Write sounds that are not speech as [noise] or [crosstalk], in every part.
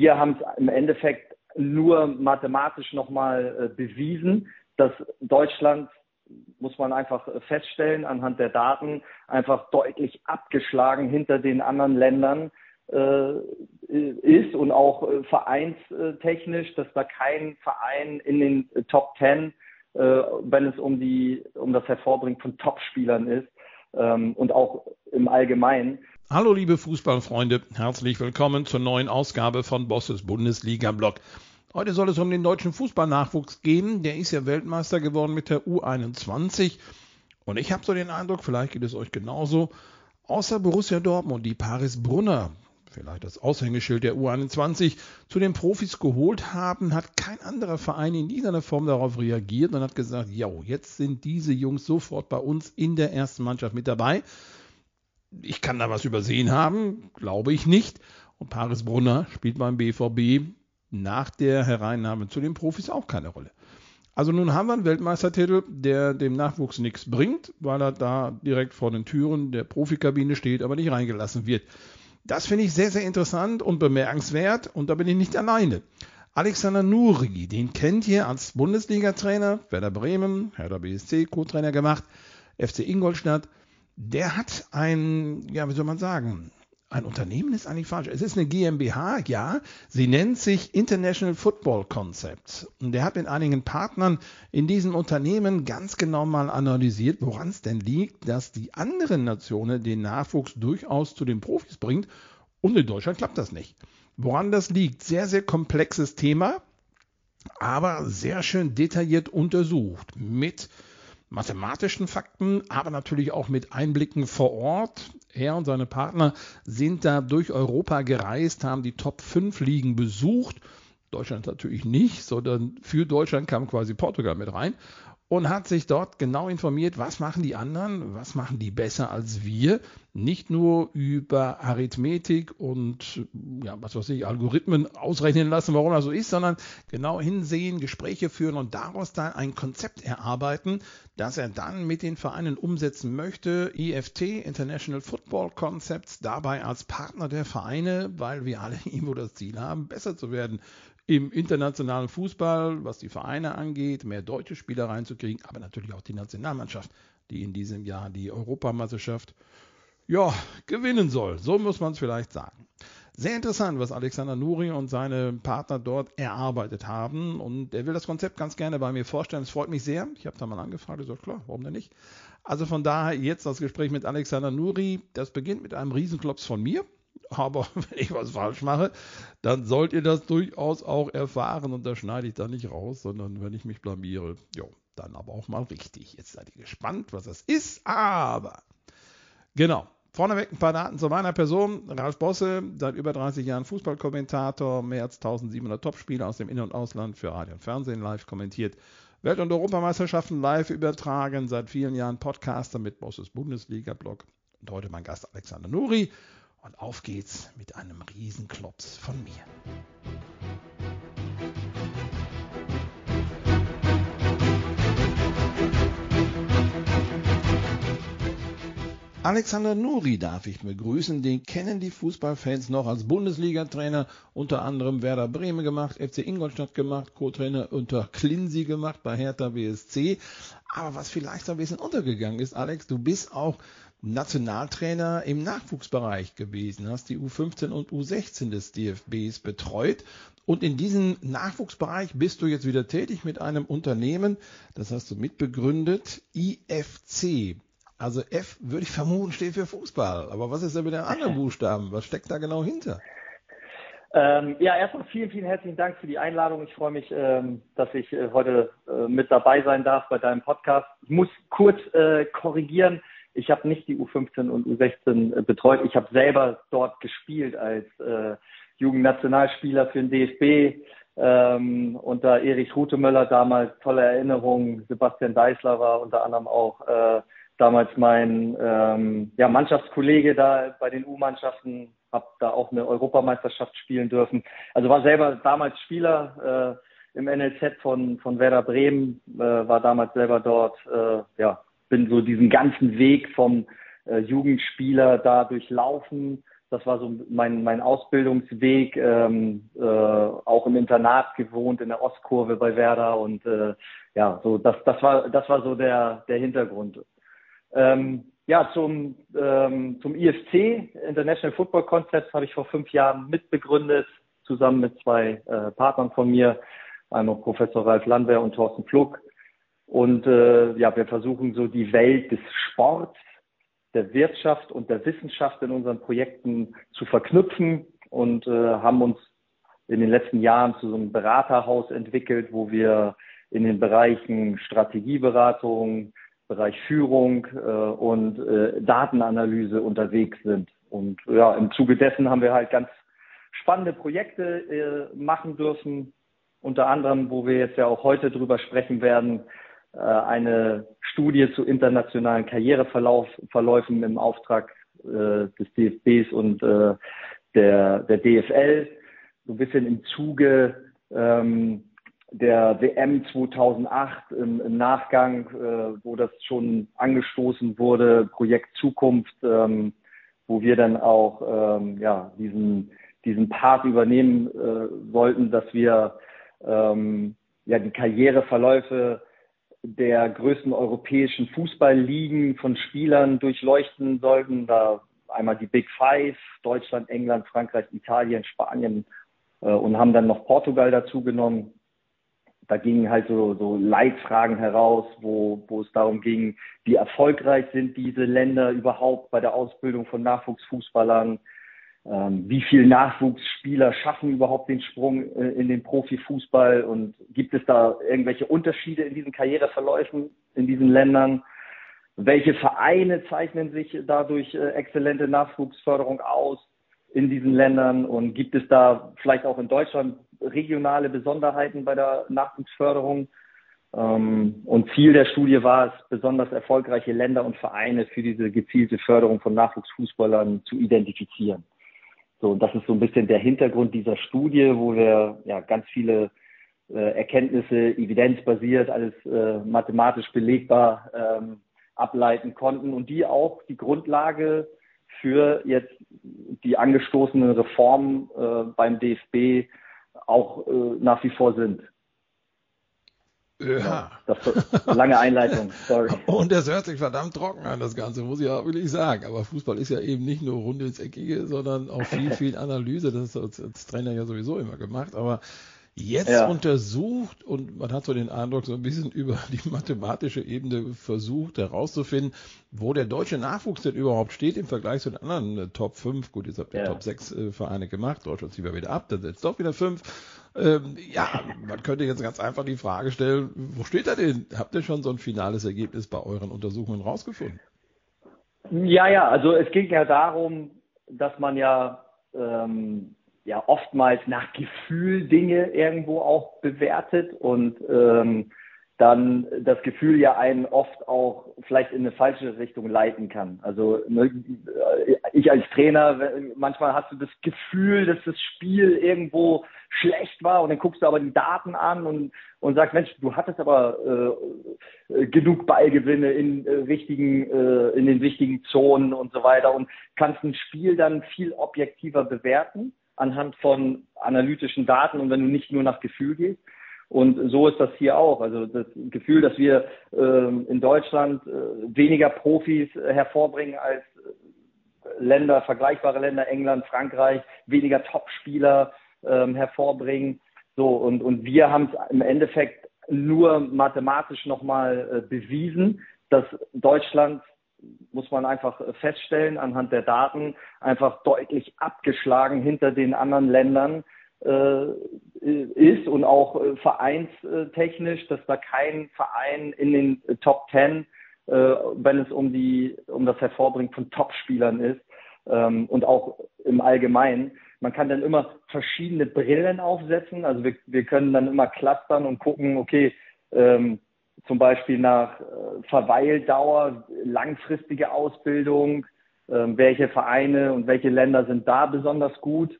wir haben es im Endeffekt nur mathematisch nochmal äh, bewiesen, dass Deutschland, muss man einfach feststellen, anhand der Daten einfach deutlich abgeschlagen hinter den anderen Ländern äh, ist und auch äh, vereinstechnisch, dass da kein Verein in den Top Ten, äh, wenn es um die um das Hervorbringen von Topspielern ist ähm, und auch im Allgemeinen. Hallo liebe Fußballfreunde, herzlich willkommen zur neuen Ausgabe von Bosses Bundesliga Blog. Heute soll es um den deutschen Fußballnachwuchs gehen. Der ist ja Weltmeister geworden mit der U21. Und ich habe so den Eindruck, vielleicht geht es euch genauso, außer Borussia Dortmund, die Paris Brunner, vielleicht das Aushängeschild der U21, zu den Profis geholt haben, hat kein anderer Verein in dieser Form darauf reagiert und hat gesagt, ja, jetzt sind diese Jungs sofort bei uns in der ersten Mannschaft mit dabei. Ich kann da was übersehen haben, glaube ich nicht. Und Paris Brunner spielt beim BVB nach der Hereinnahme zu den Profis auch keine Rolle. Also nun haben wir einen Weltmeistertitel, der dem Nachwuchs nichts bringt, weil er da direkt vor den Türen der Profikabine steht, aber nicht reingelassen wird. Das finde ich sehr, sehr interessant und bemerkenswert und da bin ich nicht alleine. Alexander Nuri, den kennt ihr als Bundesliga-Trainer, Werder Bremen, Hertha BSC, Co-Trainer gemacht, FC Ingolstadt. Der hat ein, ja, wie soll man sagen, ein Unternehmen ist eigentlich falsch. Es ist eine GmbH, ja. Sie nennt sich International Football Concepts. Und der hat mit einigen Partnern in diesem Unternehmen ganz genau mal analysiert, woran es denn liegt, dass die anderen Nationen den Nachwuchs durchaus zu den Profis bringt. Und in Deutschland klappt das nicht. Woran das liegt? Sehr, sehr komplexes Thema, aber sehr schön detailliert untersucht mit mathematischen Fakten, aber natürlich auch mit Einblicken vor Ort. Er und seine Partner sind da durch Europa gereist, haben die Top 5 Ligen besucht. Deutschland natürlich nicht, sondern für Deutschland kam quasi Portugal mit rein und hat sich dort genau informiert, was machen die anderen, was machen die besser als wir. Nicht nur über Arithmetik und ja, was weiß ich, Algorithmen ausrechnen lassen, warum das so ist, sondern genau hinsehen, Gespräche führen und daraus dann ein Konzept erarbeiten, das er dann mit den Vereinen umsetzen möchte. IFT, International Football Concepts, dabei als Partner der Vereine, weil wir alle [laughs] irgendwo das Ziel haben, besser zu werden im internationalen Fußball, was die Vereine angeht, mehr deutsche Spieler reinzukriegen, aber natürlich auch die Nationalmannschaft, die in diesem Jahr die Europameisterschaft ja, gewinnen soll. So muss man es vielleicht sagen. Sehr interessant, was Alexander Nuri und seine Partner dort erarbeitet haben. Und er will das Konzept ganz gerne bei mir vorstellen. Es freut mich sehr. Ich habe da mal angefragt. Ich so, klar, warum denn nicht? Also von daher jetzt das Gespräch mit Alexander Nuri. Das beginnt mit einem Riesenklops von mir aber [laughs] wenn ich was falsch mache, dann sollt ihr das durchaus auch erfahren und da schneide ich da nicht raus, sondern wenn ich mich blamiere, jo, dann aber auch mal richtig. Jetzt seid ihr gespannt, was das ist, aber genau. Vorneweg ein paar Daten zu meiner Person. Ralf Bosse, seit über 30 Jahren Fußballkommentator, mehr als 1700 Topspiele aus dem In- und Ausland für Radio und Fernsehen live kommentiert. Welt- und Europameisterschaften live übertragen, seit vielen Jahren Podcaster mit Bosses Bundesliga-Blog. Und heute mein Gast Alexander Nuri. Und auf geht's mit einem Riesenklops von mir. Alexander Nuri darf ich begrüßen. Den kennen die Fußballfans noch als Bundesliga-Trainer, unter anderem Werder Bremen gemacht, FC Ingolstadt gemacht, Co-Trainer unter Klinsi gemacht bei Hertha BSC. Aber was vielleicht ein bisschen untergegangen ist, Alex, du bist auch Nationaltrainer im Nachwuchsbereich gewesen, hast die U15 und U16 des DFBs betreut. Und in diesem Nachwuchsbereich bist du jetzt wieder tätig mit einem Unternehmen, das hast du mitbegründet, IFC. Also F würde ich vermuten, steht für Fußball. Aber was ist denn mit den anderen [laughs] Buchstaben? Was steckt da genau hinter? Ähm, ja, erstmal vielen, vielen herzlichen Dank für die Einladung. Ich freue mich, ähm, dass ich äh, heute äh, mit dabei sein darf bei deinem Podcast. Ich muss kurz äh, korrigieren. Ich habe nicht die U15 und U16 äh, betreut. Ich habe selber dort gespielt als äh, Jugendnationalspieler für den DFB. Ähm, unter Erich Rutemöller damals tolle Erinnerungen. Sebastian Deißler war unter anderem auch äh, damals mein ähm, ja, Mannschaftskollege da bei den U-Mannschaften. Habe da auch eine Europameisterschaft spielen dürfen. Also war selber damals Spieler äh, im NLZ von, von Werder Bremen, äh, war damals selber dort äh, ja, bin so diesen ganzen Weg vom äh, Jugendspieler da durchlaufen, Das war so mein, mein Ausbildungsweg, ähm, äh, auch im Internat gewohnt in der Ostkurve bei Werder und äh, ja, so das, das war das war so der der Hintergrund. Ähm, ja, zum ähm, zum IFC International Football Concepts habe ich vor fünf Jahren mitbegründet, zusammen mit zwei äh, Partnern von mir, einmal Professor Ralf Landwehr und Thorsten Pflug. Und äh, ja, wir versuchen so die Welt des Sports der Wirtschaft und der Wissenschaft in unseren Projekten zu verknüpfen und äh, haben uns in den letzten Jahren zu so einem Beraterhaus entwickelt, wo wir in den Bereichen Strategieberatung, Bereich Führung äh, und äh, Datenanalyse unterwegs sind. Und ja, im Zuge dessen haben wir halt ganz spannende Projekte äh, machen dürfen, unter anderem, wo wir jetzt ja auch heute drüber sprechen werden, eine Studie zu internationalen Karriereverläufen im Auftrag äh, des DFBs und äh, der, der DFL, so ein bisschen im Zuge ähm, der WM 2008 im, im Nachgang, äh, wo das schon angestoßen wurde, Projekt Zukunft, ähm, wo wir dann auch ähm, ja, diesen, diesen Part übernehmen äh, wollten, dass wir ähm, ja, die Karriereverläufe der größten europäischen Fußballligen von Spielern durchleuchten sollten. Da einmal die Big Five, Deutschland, England, Frankreich, Italien, Spanien äh, und haben dann noch Portugal dazu genommen. Da gingen halt so, so Leitfragen heraus, wo, wo es darum ging, wie erfolgreich sind diese Länder überhaupt bei der Ausbildung von Nachwuchsfußballern, wie viele Nachwuchsspieler schaffen überhaupt den Sprung äh, in den Profifußball und gibt es da irgendwelche Unterschiede in diesen Karriereverläufen in diesen Ländern? Welche Vereine zeichnen sich dadurch äh, exzellente Nachwuchsförderung aus in diesen Ländern und gibt es da vielleicht auch in Deutschland regionale Besonderheiten bei der Nachwuchsförderung? Ähm, und Ziel der Studie war es, besonders erfolgreiche Länder und Vereine für diese gezielte Förderung von Nachwuchsfußballern zu identifizieren. So, das ist so ein bisschen der Hintergrund dieser Studie, wo wir ja ganz viele äh, Erkenntnisse, evidenzbasiert, alles äh, mathematisch belegbar ähm, ableiten konnten und die auch die Grundlage für jetzt die angestoßenen Reformen äh, beim DFB auch äh, nach wie vor sind. Ja. [laughs] Das lange Einleitung, sorry. Und das hört sich verdammt trocken an, das Ganze, muss ich auch wirklich sagen. Aber Fußball ist ja eben nicht nur rund ins Eckige, sondern auch viel, [laughs] viel Analyse. Das ist als, als Trainer ja sowieso immer gemacht. Aber jetzt ja. untersucht und man hat so den Eindruck, so ein bisschen [laughs] über die mathematische Ebene versucht herauszufinden, wo der deutsche Nachwuchs denn überhaupt steht im Vergleich zu den anderen äh, Top 5. Gut, jetzt habt ihr ja. Top 6 äh, Vereine gemacht, Deutschland ziehen wir wieder ab, dann setzt doch wieder 5. Ähm, ja, man könnte jetzt ganz einfach die Frage stellen, wo steht er denn? Habt ihr schon so ein finales Ergebnis bei euren Untersuchungen rausgefunden? Ja, ja, also es ging ja darum, dass man ja ähm, ja oftmals nach Gefühl Dinge irgendwo auch bewertet und ähm, dann das Gefühl ja einen oft auch vielleicht in eine falsche Richtung leiten kann. Also ne, ich als Trainer, manchmal hast du das Gefühl, dass das Spiel irgendwo schlecht war und dann guckst du aber die Daten an und, und sagst, Mensch, du hattest aber äh, genug Ballgewinne in äh, richtigen, äh, in den wichtigen Zonen und so weiter und kannst ein Spiel dann viel objektiver bewerten anhand von analytischen Daten und wenn du nicht nur nach Gefühl gehst. Und so ist das hier auch. Also das Gefühl, dass wir ähm, in Deutschland äh, weniger Profis äh, hervorbringen als äh, Länder, vergleichbare Länder, England, Frankreich, weniger Topspieler ähm, hervorbringen. So, und, und wir haben es im Endeffekt nur mathematisch nochmal äh, bewiesen, dass Deutschland muss man einfach feststellen anhand der Daten, einfach deutlich abgeschlagen hinter den anderen Ländern äh, ist und auch äh, vereinstechnisch, dass da kein Verein in den Top Ten, äh, wenn es um die um das Hervorbringen von Topspielern ist ähm, und auch im Allgemeinen. Man kann dann immer verschiedene Brillen aufsetzen. Also wir, wir können dann immer clustern und gucken, okay, ähm, zum Beispiel nach äh, Verweildauer, langfristige Ausbildung, äh, welche Vereine und welche Länder sind da besonders gut.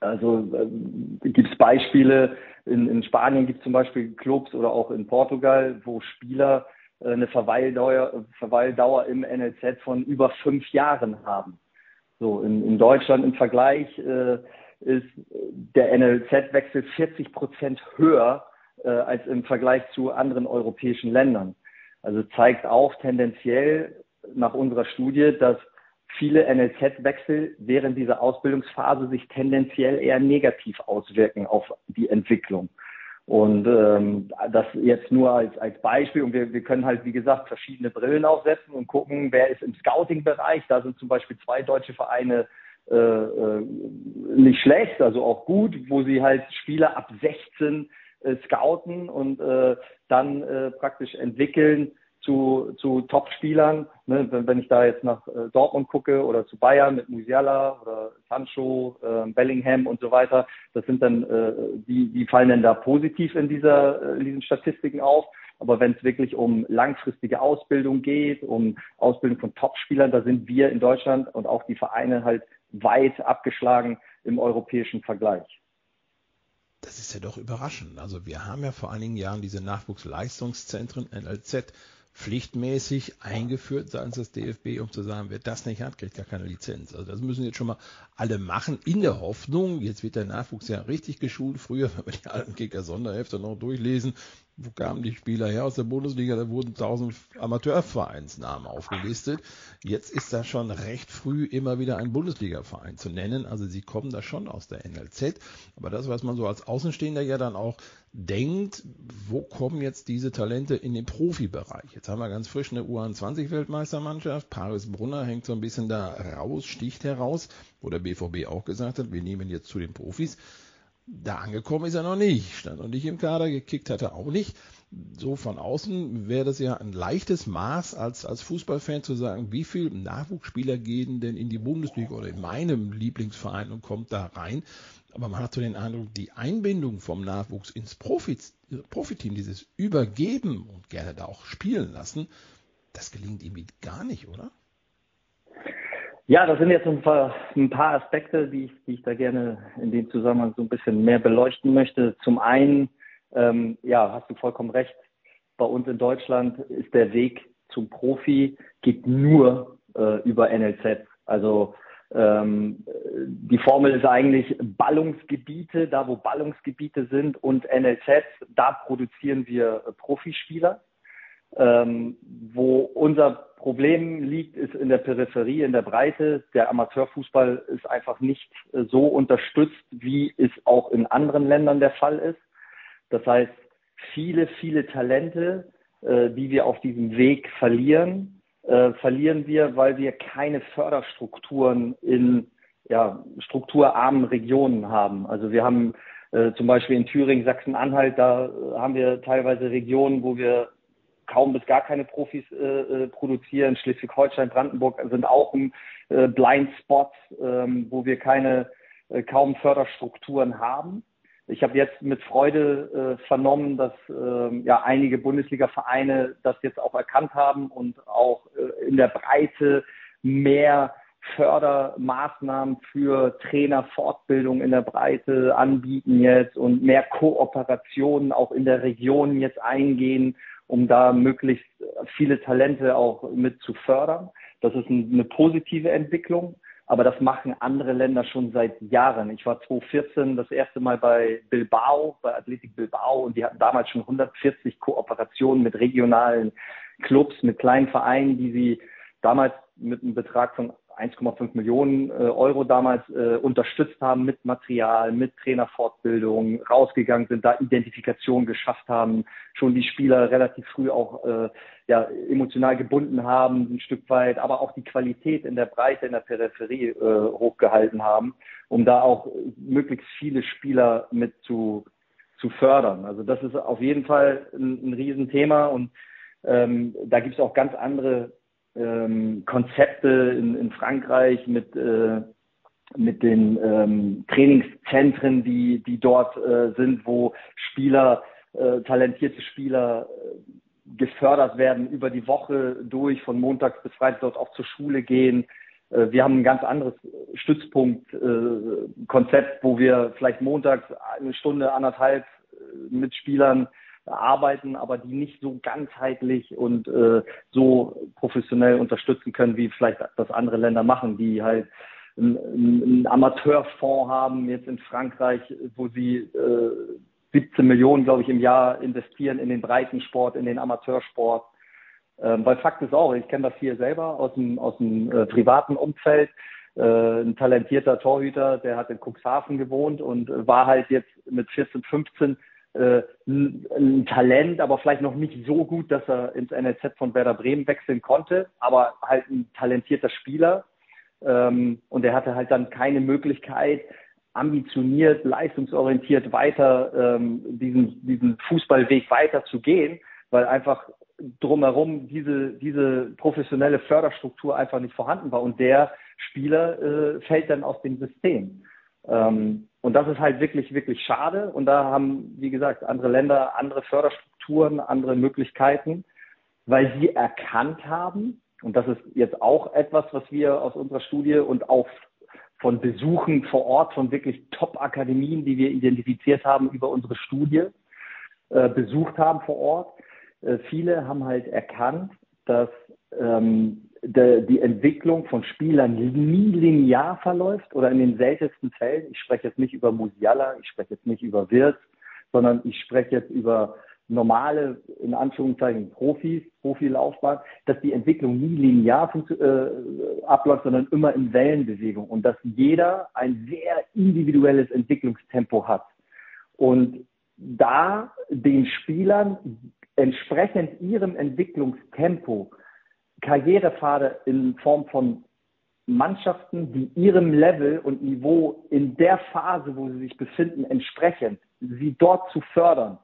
Also äh, gibt es Beispiele, in, in Spanien gibt es zum Beispiel Clubs oder auch in Portugal, wo Spieler äh, eine Verweildauer, Verweildauer im NLZ von über fünf Jahren haben. So, in, in Deutschland im Vergleich äh, ist der NLZ-Wechsel 40 Prozent höher äh, als im Vergleich zu anderen europäischen Ländern. Also zeigt auch tendenziell nach unserer Studie, dass viele NLZ-Wechsel während dieser Ausbildungsphase sich tendenziell eher negativ auswirken auf die Entwicklung. Und ähm, das jetzt nur als, als Beispiel. Und wir, wir können halt, wie gesagt, verschiedene Brillen aufsetzen und gucken, wer ist im Scouting-Bereich. Da sind zum Beispiel zwei deutsche Vereine äh, äh, nicht schlecht, also auch gut, wo sie halt Spieler ab 16 äh, scouten und äh, dann äh, praktisch entwickeln zu, zu Top-Spielern. Ne? Wenn, wenn ich da jetzt nach äh, Dortmund gucke oder zu Bayern mit Musiala oder Sancho, äh, Bellingham und so weiter, das sind dann, äh, die, die fallen dann da positiv in, dieser, äh, in diesen Statistiken auf. Aber wenn es wirklich um langfristige Ausbildung geht, um Ausbildung von Top-Spielern, da sind wir in Deutschland und auch die Vereine halt weit abgeschlagen im europäischen Vergleich. Das ist ja doch überraschend. Also wir haben ja vor einigen Jahren diese Nachwuchsleistungszentren NLZ pflichtmäßig eingeführt seitens des DFB, um zu sagen, wer das nicht hat, kriegt gar keine Lizenz. Also das müssen jetzt schon mal alle machen, in der Hoffnung, jetzt wird der Nachwuchs ja richtig geschult. Früher, wenn wir die alten Kicker-Sonderhefte noch durchlesen, wo kamen die Spieler her aus der Bundesliga? Da wurden tausend Amateurvereinsnamen aufgelistet. Jetzt ist da schon recht früh immer wieder ein Bundesliga-Verein zu nennen. Also sie kommen da schon aus der NLZ. Aber das, was man so als Außenstehender ja dann auch denkt, wo kommen jetzt diese Talente in den Profibereich? Jetzt haben wir ganz frisch eine U21-Weltmeistermannschaft. Paris Brunner hängt so ein bisschen da raus, sticht heraus, wo der BVB auch gesagt hat, wir nehmen jetzt zu den Profis. Da angekommen ist er noch nicht, stand noch nicht im Kader, gekickt hat er auch nicht. So von außen wäre das ja ein leichtes Maß als, als Fußballfan zu sagen, wie viele Nachwuchsspieler gehen denn in die Bundesliga oder in meinem Lieblingsverein und kommt da rein. Aber man hat so den Eindruck, die Einbindung vom Nachwuchs ins Profi, Profiteam, dieses Übergeben und gerne da auch spielen lassen, das gelingt ihm gar nicht, oder? Ja, das sind jetzt ein paar, Aspekte, die ich, die ich da gerne in dem Zusammenhang so ein bisschen mehr beleuchten möchte. Zum einen, ähm, ja, hast du vollkommen recht. Bei uns in Deutschland ist der Weg zum Profi geht nur äh, über NLZ. Also ähm, die Formel ist eigentlich Ballungsgebiete, da wo Ballungsgebiete sind und NLZ, da produzieren wir Profispieler. Ähm, wo unser Problem liegt, ist in der Peripherie, in der Breite. Der Amateurfußball ist einfach nicht äh, so unterstützt, wie es auch in anderen Ländern der Fall ist. Das heißt, viele, viele Talente, äh, die wir auf diesem Weg verlieren, äh, verlieren wir, weil wir keine Förderstrukturen in ja, strukturarmen Regionen haben. Also wir haben äh, zum Beispiel in Thüringen, Sachsen-Anhalt, da äh, haben wir teilweise Regionen, wo wir kaum bis gar keine Profis äh, äh, produzieren. Schleswig-Holstein, Brandenburg sind auch ein äh, Blindspot, ähm, wo wir keine äh, kaum Förderstrukturen haben. Ich habe jetzt mit Freude äh, vernommen, dass äh, ja einige Bundesliga-Vereine das jetzt auch erkannt haben und auch äh, in der Breite mehr Fördermaßnahmen für Trainerfortbildung in der Breite anbieten jetzt und mehr Kooperationen auch in der Region jetzt eingehen um da möglichst viele Talente auch mit zu fördern. Das ist eine positive Entwicklung, aber das machen andere Länder schon seit Jahren. Ich war 2014 das erste Mal bei Bilbao, bei Athletic Bilbao und die hatten damals schon 140 Kooperationen mit regionalen Clubs, mit kleinen Vereinen, die sie damals mit einem Betrag von 1,5 Millionen äh, Euro damals äh, unterstützt haben mit Material, mit Trainerfortbildung, rausgegangen sind, da Identifikation geschafft haben, schon die Spieler relativ früh auch äh, ja, emotional gebunden haben, ein Stück weit, aber auch die Qualität in der Breite, in der Peripherie äh, hochgehalten haben, um da auch möglichst viele Spieler mit zu, zu fördern. Also das ist auf jeden Fall ein, ein Riesenthema und ähm, da gibt es auch ganz andere ähm, Konzepte in, in Frankreich mit, äh, mit den ähm, Trainingszentren, die, die dort äh, sind, wo Spieler, äh, talentierte Spieler äh, gefördert werden über die Woche durch, von montags bis freitags dort auch zur Schule gehen. Äh, wir haben ein ganz anderes Stützpunkt-Konzept, äh, wo wir vielleicht montags eine Stunde, anderthalb äh, mit Spielern arbeiten, aber die nicht so ganzheitlich und äh, so professionell unterstützen können, wie vielleicht das andere Länder machen, die halt einen, Amateurfonds haben, jetzt in Frankreich, wo sie äh, 17 Millionen, glaube ich, im Jahr investieren in den Breitensport, in den Amateursport. Ähm, weil Fakt ist auch, ich kenne das hier selber aus dem, aus dem äh, privaten Umfeld. Äh, ein talentierter Torhüter, der hat in Cuxhaven gewohnt und war halt jetzt mit 14, 15 äh, ein, Talent, aber vielleicht noch nicht so gut, dass er ins NLZ von Werder Bremen wechseln konnte, aber halt ein talentierter Spieler. Ähm, und er hatte halt dann keine Möglichkeit, ambitioniert, leistungsorientiert weiter ähm, diesen, diesen Fußballweg weiter zu gehen, weil einfach drumherum diese, diese professionelle Förderstruktur einfach nicht vorhanden war und der Spieler äh, fällt dann aus dem System. Ähm, und das ist halt wirklich, wirklich schade. Und da haben, wie gesagt, andere Länder andere Förderstrukturen, andere Möglichkeiten, weil sie erkannt haben, und das ist jetzt auch etwas, was wir aus unserer Studie und auch von Besuchen vor Ort von wirklich Top-Akademien, die wir identifiziert haben über unsere Studie, äh, besucht haben vor Ort. Äh, viele haben halt erkannt, dass ähm, de, die Entwicklung von Spielern nie linear verläuft oder in den seltensten Fällen. Ich spreche jetzt nicht über Musiala, ich spreche jetzt nicht über Wirtz, sondern ich spreche jetzt über normale, in Anführungszeichen, Profis, Profilaufbahn, dass die Entwicklung nie linear äh, abläuft, sondern immer in Wellenbewegung und dass jeder ein sehr individuelles Entwicklungstempo hat. Und da den Spielern entsprechend ihrem Entwicklungstempo Karrierepfade in Form von Mannschaften, die ihrem Level und Niveau in der Phase, wo sie sich befinden, entsprechend, sie dort zu fördern,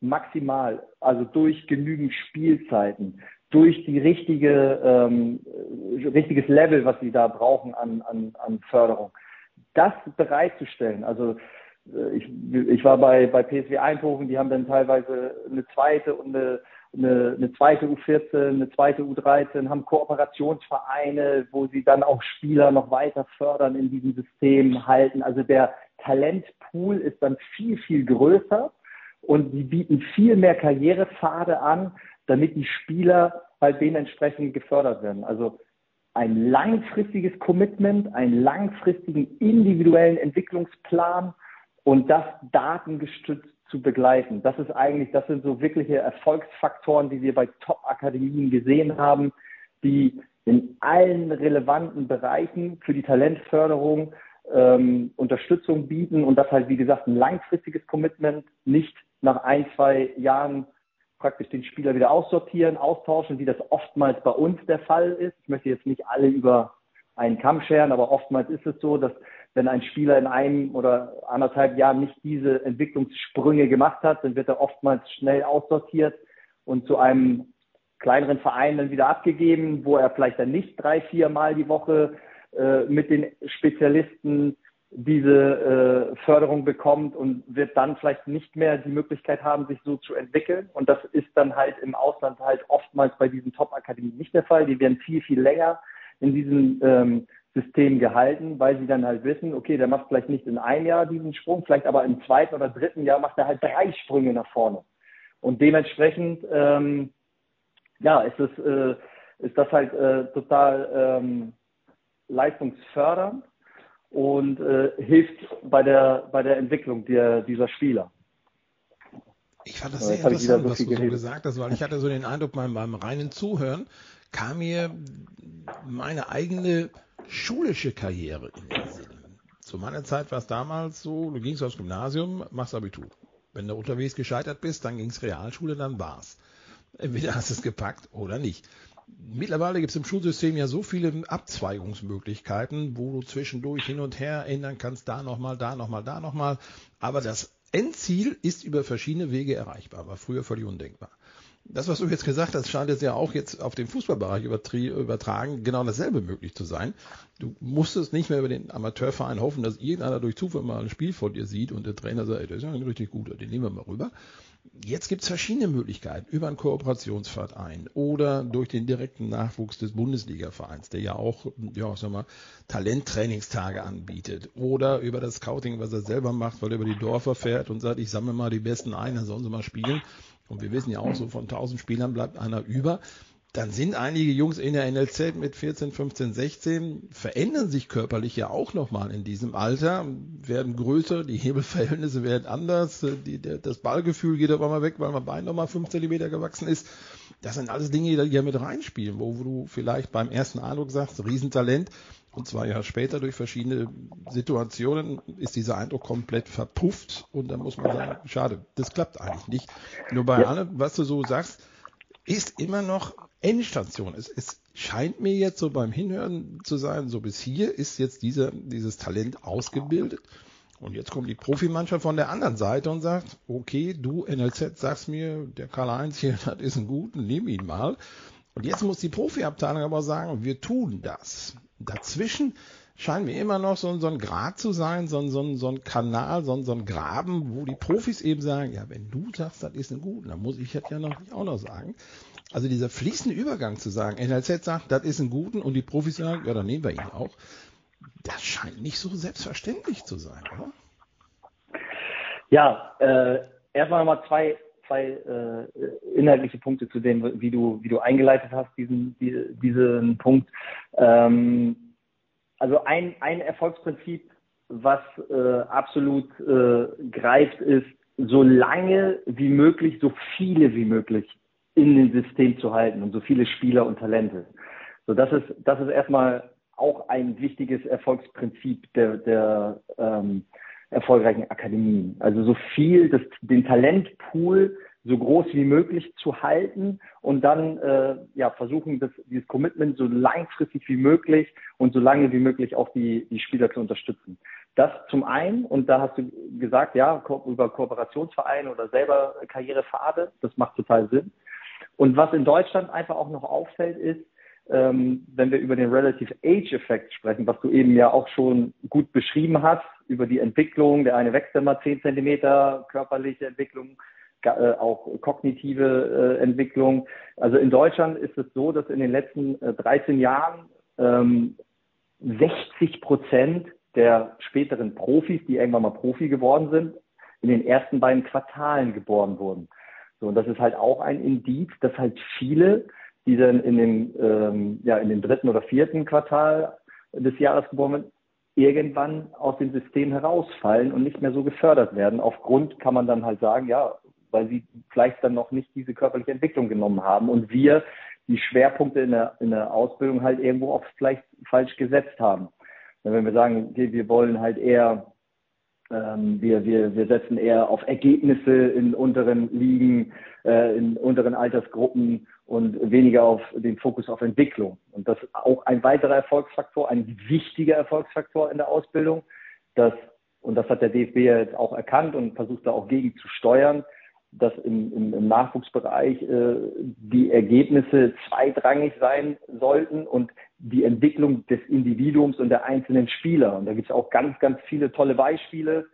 maximal, also durch genügend Spielzeiten, durch die richtige, ähm, richtiges Level, was sie da brauchen an, an, an Förderung, das bereitzustellen. Also ich, ich war bei, bei PSW Eindhoven, die haben dann teilweise eine zweite und eine eine, eine zweite U14, eine zweite U13, haben Kooperationsvereine, wo sie dann auch Spieler noch weiter fördern in diesem System halten. Also der Talentpool ist dann viel, viel größer und sie bieten viel mehr Karrierepfade an, damit die Spieler halt dementsprechend gefördert werden. Also ein langfristiges Commitment, einen langfristigen individuellen Entwicklungsplan und das datengestützt zu begleiten. Das ist eigentlich, das sind so wirkliche Erfolgsfaktoren, die wir bei Top-Akademien gesehen haben, die in allen relevanten Bereichen für die Talentförderung ähm, Unterstützung bieten und das halt, wie gesagt, ein langfristiges Commitment, nicht nach ein, zwei Jahren praktisch den Spieler wieder aussortieren, austauschen, wie das oftmals bei uns der Fall ist. Ich möchte jetzt nicht alle über einen Kamm scheren, aber oftmals ist es so, dass wenn ein Spieler in einem oder anderthalb Jahren nicht diese Entwicklungssprünge gemacht hat, dann wird er oftmals schnell aussortiert und zu einem kleineren Verein dann wieder abgegeben, wo er vielleicht dann nicht drei, vier Mal die Woche äh, mit den Spezialisten diese äh, Förderung bekommt und wird dann vielleicht nicht mehr die Möglichkeit haben, sich so zu entwickeln. Und das ist dann halt im Ausland halt oftmals bei diesen Top-Akademien nicht der Fall. Die werden viel, viel länger in diesen ähm, System gehalten, weil sie dann halt wissen, okay, der macht vielleicht nicht in einem Jahr diesen Sprung, vielleicht aber im zweiten oder dritten Jahr macht er halt drei Sprünge nach vorne. Und dementsprechend, ähm, ja, ist es, äh, ist das halt äh, total ähm, leistungsfördernd und äh, hilft bei der, bei der Entwicklung der, dieser Spieler. Ich fand das sehr interessant, so was du so gesagt hast, weil ich hatte so den Eindruck, beim, beim reinen Zuhören kam mir meine eigene schulische Karriere in den Sinn. Zu meiner Zeit war es damals so, du gingst aufs Gymnasium, machst Abitur. Wenn du unterwegs gescheitert bist, dann ging's Realschule, dann war's. Entweder hast du es gepackt oder nicht. Mittlerweile gibt es im Schulsystem ja so viele Abzweigungsmöglichkeiten, wo du zwischendurch hin und her ändern kannst, da nochmal, da nochmal, da nochmal. Aber das Endziel ist über verschiedene Wege erreichbar, war früher völlig undenkbar das, was du jetzt gesagt hast, scheint jetzt ja auch jetzt auf den Fußballbereich übertragen, genau dasselbe möglich zu sein. Du musstest nicht mehr über den Amateurverein hoffen, dass irgendeiner durch Zufall mal ein Spiel vor dir sieht und der Trainer sagt, ey, der ist ja ein richtig guter, den nehmen wir mal rüber. Jetzt gibt es verschiedene Möglichkeiten über einen Kooperationsverein oder durch den direkten Nachwuchs des Bundesligavereins, der ja auch, ja, sag mal, Talenttrainingstage anbietet oder über das Scouting, was er selber macht, weil er über die Dörfer fährt und sagt, ich sammle mal die Besten ein, dann sollen sie mal spielen und wir wissen ja auch, so von 1000 Spielern bleibt einer über. dann sind einige Jungs in der NLZ mit 14, 15, 16, verändern sich körperlich ja auch nochmal in diesem Alter, werden größer, die Hebelverhältnisse werden anders, die, der, das Ballgefühl geht auf einmal weg, weil mein Bein nochmal 5 cm gewachsen ist. Das sind alles Dinge, die ja mit reinspielen, wo, wo du vielleicht beim ersten Eindruck sagst, Riesentalent, und zwei Jahre später durch verschiedene Situationen ist dieser Eindruck komplett verpufft und dann muss man sagen, schade, das klappt eigentlich nicht. Nur bei ja. allem, was du so sagst, ist immer noch Endstation. Es, es scheint mir jetzt so beim Hinhören zu sein, so bis hier ist jetzt dieser, dieses Talent ausgebildet. Und jetzt kommt die Profimannschaft von der anderen Seite und sagt, okay, du NLZ sagst mir, der Karl-Heinz hier, [laughs] das ist ein guter, nimm ihn mal. Und jetzt muss die Profiabteilung aber sagen, wir tun das. Dazwischen scheint mir immer noch so, so ein Grad zu sein, so, so, so ein Kanal, so, so ein Graben, wo die Profis eben sagen, ja, wenn du sagst, das ist ein gut, dann muss ich das ja noch nicht auch noch sagen. Also dieser fließende Übergang zu sagen, NLZ sagt, das ist ein guten und die Profis sagen, ja, dann nehmen wir ihn auch. Das scheint nicht so selbstverständlich zu sein, oder? Ja, äh, erstmal nochmal zwei, zwei äh, inhaltliche Punkte zu dem, wie du, wie du eingeleitet hast, diesen, die, diesen Punkt. Ähm, also ein, ein Erfolgsprinzip, was äh, absolut äh, greift, ist, so lange wie möglich, so viele wie möglich in dem System zu halten und so viele Spieler und Talente. So, das ist, das ist erstmal auch ein wichtiges Erfolgsprinzip der, der ähm, erfolgreichen Akademien. Also so viel, das, den Talentpool so groß wie möglich zu halten und dann äh, ja versuchen, das, dieses Commitment so langfristig wie möglich und so lange wie möglich auch die, die Spieler zu unterstützen. Das zum einen, und da hast du gesagt, ja, über Kooperationsvereine oder selber Karrierepfade, das macht total Sinn. Und was in Deutschland einfach auch noch auffällt, ist, ähm, wenn wir über den Relative Age Effekt sprechen, was du eben ja auch schon gut beschrieben hast, über die Entwicklung, der eine wächst immer 10 Zentimeter, körperliche Entwicklung, äh, auch kognitive äh, Entwicklung. Also in Deutschland ist es so, dass in den letzten äh, 13 Jahren ähm, 60 Prozent der späteren Profis, die irgendwann mal Profi geworden sind, in den ersten beiden Quartalen geboren wurden. So, und das ist halt auch ein Indiz, dass halt viele, die dann in dem, ähm, ja, in dem dritten oder vierten Quartal des Jahres geboren werden, irgendwann aus dem System herausfallen und nicht mehr so gefördert werden. Aufgrund kann man dann halt sagen, ja, weil sie vielleicht dann noch nicht diese körperliche Entwicklung genommen haben und wir die Schwerpunkte in der, in der Ausbildung halt irgendwo auch vielleicht falsch gesetzt haben. Wenn wir sagen, okay, wir wollen halt eher ähm, wir, wir, wir setzen eher auf Ergebnisse in unteren Ligen, äh, in unteren Altersgruppen und weniger auf den Fokus auf Entwicklung. Und das ist auch ein weiterer Erfolgsfaktor, ein wichtiger Erfolgsfaktor in der Ausbildung, dass, und das hat der DFB jetzt auch erkannt und versucht da auch gegen zu steuern, dass im, im, im Nachwuchsbereich äh, die Ergebnisse zweitrangig sein sollten und die Entwicklung des Individuums und der einzelnen Spieler. Und da gibt es auch ganz, ganz viele tolle Beispiele.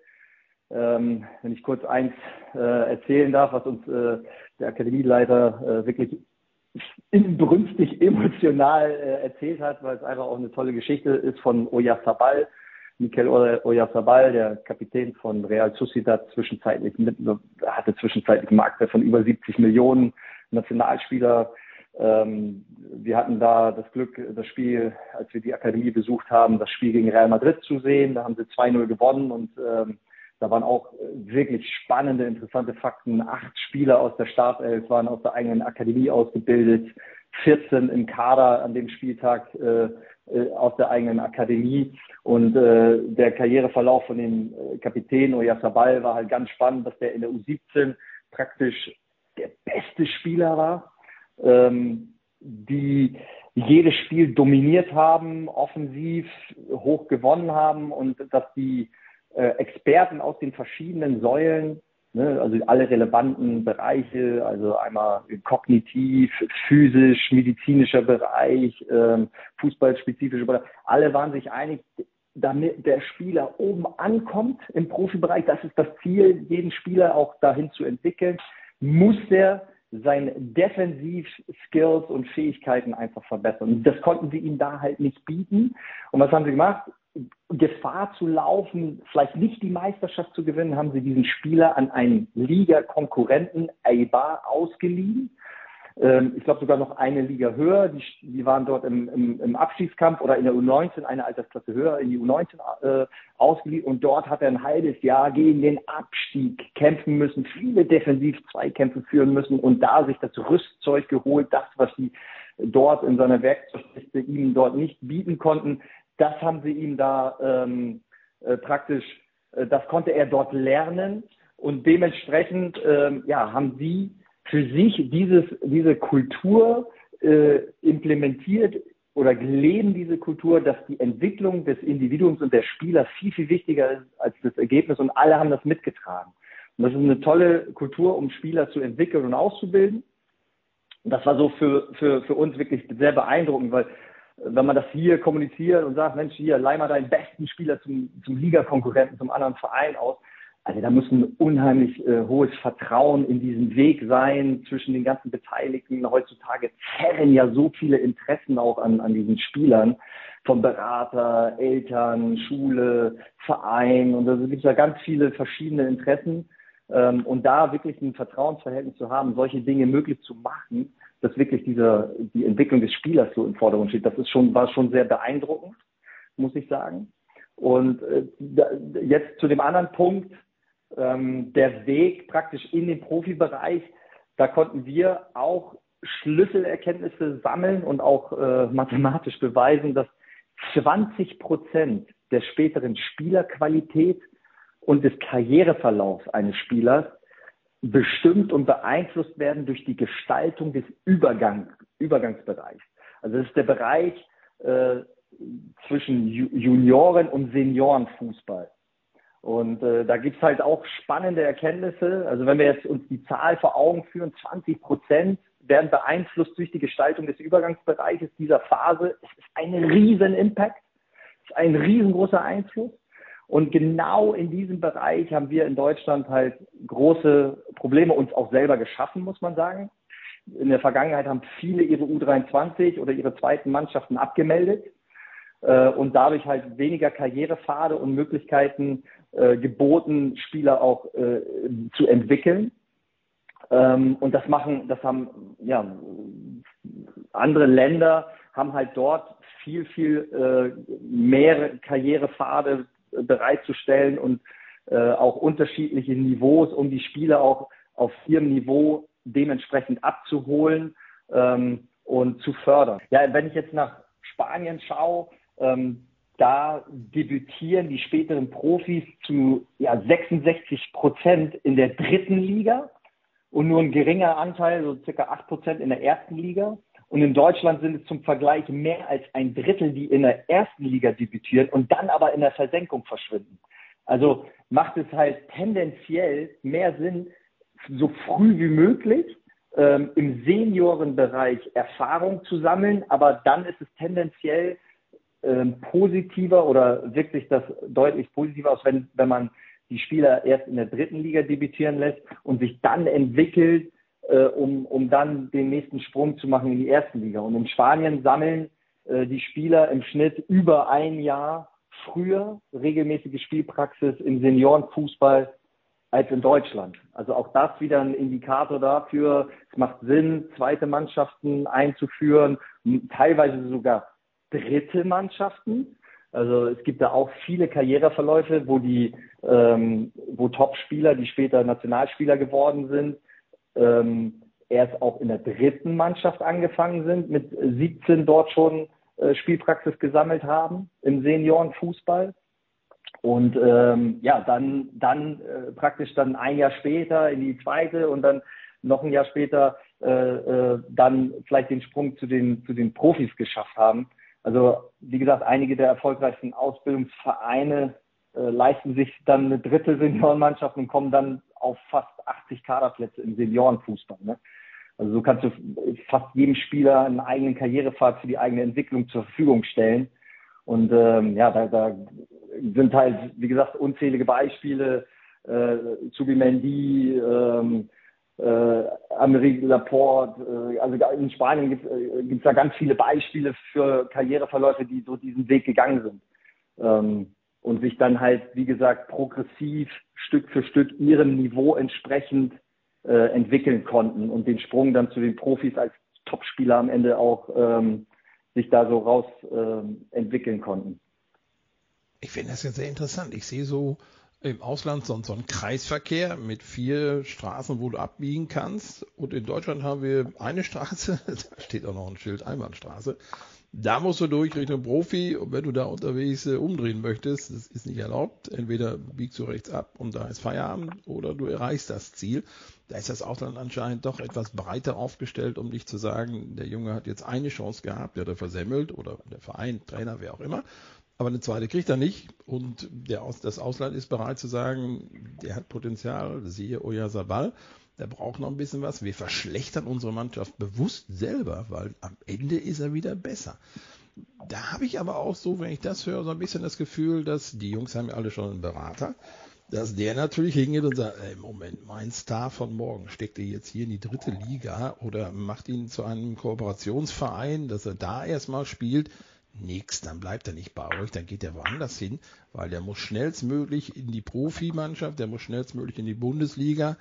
Ähm, wenn ich kurz eins äh, erzählen darf, was uns äh, der Akademieleiter äh, wirklich inbrünstig emotional äh, erzählt hat, weil es einfach auch eine tolle Geschichte ist von Oyarzabal. Mikel Oyarzabal, der Kapitän von Real Sociedad, zwischenzeitlich mit, hatte zwischenzeitlich einen Marktwert von über 70 Millionen Nationalspieler. Ähm, wir hatten da das Glück, das Spiel, als wir die Akademie besucht haben, das Spiel gegen Real Madrid zu sehen. Da haben sie 2-0 gewonnen und ähm, da waren auch wirklich spannende, interessante Fakten. Acht Spieler aus der Startelf waren aus der eigenen Akademie ausgebildet, 14 im Kader an dem Spieltag äh, äh, aus der eigenen Akademie. Und äh, der Karriereverlauf von dem äh, Kapitän Oyasabal war halt ganz spannend, dass der in der U17 praktisch der beste Spieler war, ähm, die jedes Spiel dominiert haben, offensiv hoch gewonnen haben und dass die äh, Experten aus den verschiedenen Säulen Ne, also alle relevanten Bereiche, also einmal kognitiv, physisch, medizinischer Bereich, ähm, fußballspezifischer Bereich, alle waren sich einig, damit der Spieler oben ankommt im Profibereich, das ist das Ziel, jeden Spieler auch dahin zu entwickeln, muss er seine Defensiv-Skills und Fähigkeiten einfach verbessern. Das konnten sie ihm da halt nicht bieten. Und was haben sie gemacht? Gefahr zu laufen, vielleicht nicht die Meisterschaft zu gewinnen, haben sie diesen Spieler an einen Liga-Konkurrenten, Eibar, ausgeliehen. ähm, ich glaube sogar noch eine Liga höher. Die, die waren dort im, im, im Abstiegskampf oder in der U19, eine Altersklasse höher, in die U19 äh, ausgeliehen. Und dort hat er ein halbes Jahr gegen den Abstieg kämpfen müssen, viele Defensiv-Zweikämpfe führen müssen und da sich das Rüstzeug geholt, das, was sie dort in seiner Werkzeugkiste ihm dort nicht bieten konnten. Das haben sie ihm da ähm, äh, praktisch, äh, das konnte er dort lernen und dementsprechend ähm, ja, haben sie für sich dieses, diese Kultur äh, implementiert oder leben diese Kultur, dass die Entwicklung des Individuums und der Spieler viel, viel wichtiger ist als das Ergebnis und alle haben das mitgetragen. Und das ist eine tolle Kultur, um Spieler zu entwickeln und auszubilden. Und das war so für, für, für uns wirklich sehr beeindruckend, weil wenn man das hier kommuniziert und sagt, Mensch, hier, leih mal deinen besten Spieler zum, zum Ligakonkurrenten, zum anderen Verein aus, also da muss ein unheimlich äh, hohes Vertrauen in diesen Weg sein zwischen den ganzen Beteiligten. Heutzutage zerren ja so viele Interessen auch an, an diesen Spielern, vom Berater, Eltern, Schule, Verein. Und da gibt ja ganz viele verschiedene Interessen. Ähm, und da wirklich ein Vertrauensverhältnis zu haben, solche Dinge möglich zu machen, dass wirklich diese, die Entwicklung des Spielers so im Vordergrund steht, das ist schon, war schon sehr beeindruckend, muss ich sagen. Und äh, jetzt zu dem anderen Punkt, ähm, der Weg praktisch in den Profibereich, da konnten wir auch Schlüsselerkenntnisse sammeln und auch äh, mathematisch beweisen, dass 20 Prozent der späteren Spielerqualität und des Karriereverlaufs eines Spielers bestimmt und beeinflusst werden durch die Gestaltung des Übergang, Übergangsbereichs. Also das ist der Bereich äh, zwischen Junioren und Seniorenfußball. Und äh, da gibt's halt auch spannende Erkenntnisse. Also wenn wir jetzt uns die Zahl vor Augen führen, 20 Prozent werden beeinflusst durch die Gestaltung des Übergangsbereiches dieser Phase. Es ist ein riesen Impact, es ist ein riesengroßer Einfluss. Und genau in diesem Bereich haben wir in Deutschland halt große Probleme uns auch selber geschaffen, muss man sagen. In der Vergangenheit haben viele ihre U23 oder ihre zweiten Mannschaften abgemeldet äh, und dadurch halt weniger Karrierepfade und Möglichkeiten äh, geboten, Spieler auch äh, zu entwickeln. Ähm, und das machen, das haben ja andere Länder haben halt dort viel, viel äh, mehr Karrierepfade bereitzustellen und äh, auch unterschiedliche Niveaus, um die Spieler auch auf ihrem Niveau dementsprechend abzuholen ähm, und zu fördern. Ja, wenn ich jetzt nach Spanien schaue, ähm, da debütieren die späteren Profis zu ja, 66 Prozent in der dritten Liga und nur ein geringer Anteil, so circa 8 Prozent in der ersten Liga. Und in Deutschland sind es zum Vergleich mehr als ein Drittel, die in der ersten Liga debütieren und dann aber in der Versenkung verschwinden. Also macht es halt tendenziell mehr Sinn, so früh wie möglich ähm, im Seniorenbereich Erfahrung zu sammeln, aber dann ist es tendenziell ähm, positiver oder wirkt sich das deutlich positiver aus, wenn, wenn man die Spieler erst in der dritten Liga debütieren lässt und sich dann entwickelt, äh, um, um dann den nächsten Sprung zu machen in die ersten Liga. Und in Spanien sammeln äh, die Spieler im Schnitt über ein Jahr früher regelmäßige Spielpraxis im Seniorenfußball als in Deutschland. Also auch das wieder ein Indikator dafür, es macht Sinn, zweite Mannschaften einzuführen, teilweise sogar dritte Mannschaften. Also es gibt da auch viele Karriereverläufe, wo die, ähm, wo Top-Spieler, die später Nationalspieler geworden sind, ähm, erst auch in der dritten Mannschaft angefangen sind, mit 17 dort schon äh, Spielpraxis gesammelt haben im Seniorenfußball. Und ähm, ja, dann, dann äh, praktisch dann ein Jahr später in die zweite und dann noch ein Jahr später äh, äh, dann vielleicht den Sprung zu den, zu den Profis geschafft haben. Also wie gesagt, einige der erfolgreichsten Ausbildungsvereine äh, leisten sich dann eine dritte Seniorenmannschaft und kommen dann auf fast 80 Kaderplätze im Seniorenfußball. Ne? Also so kannst du fast jedem Spieler einen eigenen Karrierepfad für die eigene Entwicklung zur Verfügung stellen. Und ähm, ja, da, da sind halt, wie gesagt, unzählige Beispiele. Äh, Zubimendi, ähm, äh, Amerique Laporte, äh, also in Spanien gibt es äh, da ganz viele Beispiele für Karriereverläufe, die so diesen Weg gegangen sind. Ähm, und sich dann halt, wie gesagt, progressiv Stück für Stück ihrem Niveau entsprechend äh, entwickeln konnten und den Sprung dann zu den Profis als Topspieler am Ende auch ähm, sich da so raus ähm, entwickeln konnten. Ich finde das jetzt sehr interessant. Ich sehe so im Ausland so, so einen Kreisverkehr mit vier Straßen, wo du abbiegen kannst. Und in Deutschland haben wir eine Straße, [laughs] da steht auch noch ein Schild Einbahnstraße. Da musst du durch Richtung Profi und wenn du da unterwegs äh, umdrehen möchtest, das ist nicht erlaubt. Entweder biegst du rechts ab und da ist Feierabend oder du erreichst das Ziel. Da ist das Ausland anscheinend doch etwas breiter aufgestellt, um dich zu sagen, der Junge hat jetzt eine Chance gehabt, der hat er versemmelt oder der Verein, Trainer, wer auch immer. Aber eine zweite kriegt er nicht und der Aus, das Ausland ist bereit zu sagen, der hat Potenzial, siehe Oyasabal der braucht noch ein bisschen was. Wir verschlechtern unsere Mannschaft bewusst selber, weil am Ende ist er wieder besser. Da habe ich aber auch so, wenn ich das höre, so ein bisschen das Gefühl, dass die Jungs haben ja alle schon einen Berater, dass der natürlich hingeht und sagt, ey, Moment, mein Star von morgen steckt er jetzt hier in die dritte Liga oder macht ihn zu einem Kooperationsverein, dass er da erstmal spielt. Nix, dann bleibt er nicht bei euch, dann geht er woanders hin, weil der muss schnellstmöglich in die Profimannschaft, der muss schnellstmöglich in die Bundesliga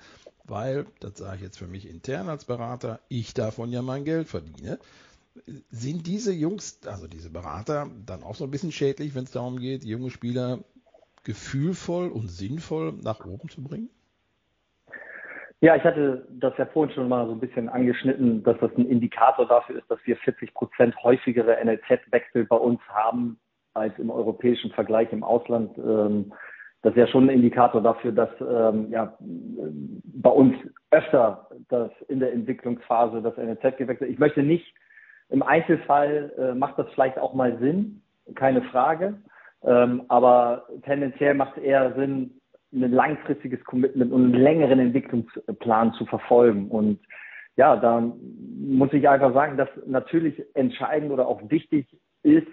weil, das sage ich jetzt für mich intern als Berater, ich davon ja mein Geld verdiene. Sind diese Jungs, also diese Berater, dann auch so ein bisschen schädlich, wenn es darum geht, junge Spieler gefühlvoll und sinnvoll nach oben zu bringen? Ja, ich hatte das ja vorhin schon mal so ein bisschen angeschnitten, dass das ein Indikator dafür ist, dass wir 40 Prozent häufigere NLZ-Wechsel bei uns haben als im europäischen Vergleich im Ausland. Ähm, das ist ja schon ein Indikator dafür, dass ähm, ja, bei uns öfter das in der Entwicklungsphase das NLZ gewechselt. Ich möchte nicht, im Einzelfall äh, macht das vielleicht auch mal Sinn, keine Frage. Ähm, aber tendenziell macht es eher Sinn, ein langfristiges Commitment und einen längeren Entwicklungsplan zu verfolgen. Und ja, da muss ich einfach sagen, dass natürlich entscheidend oder auch wichtig ist,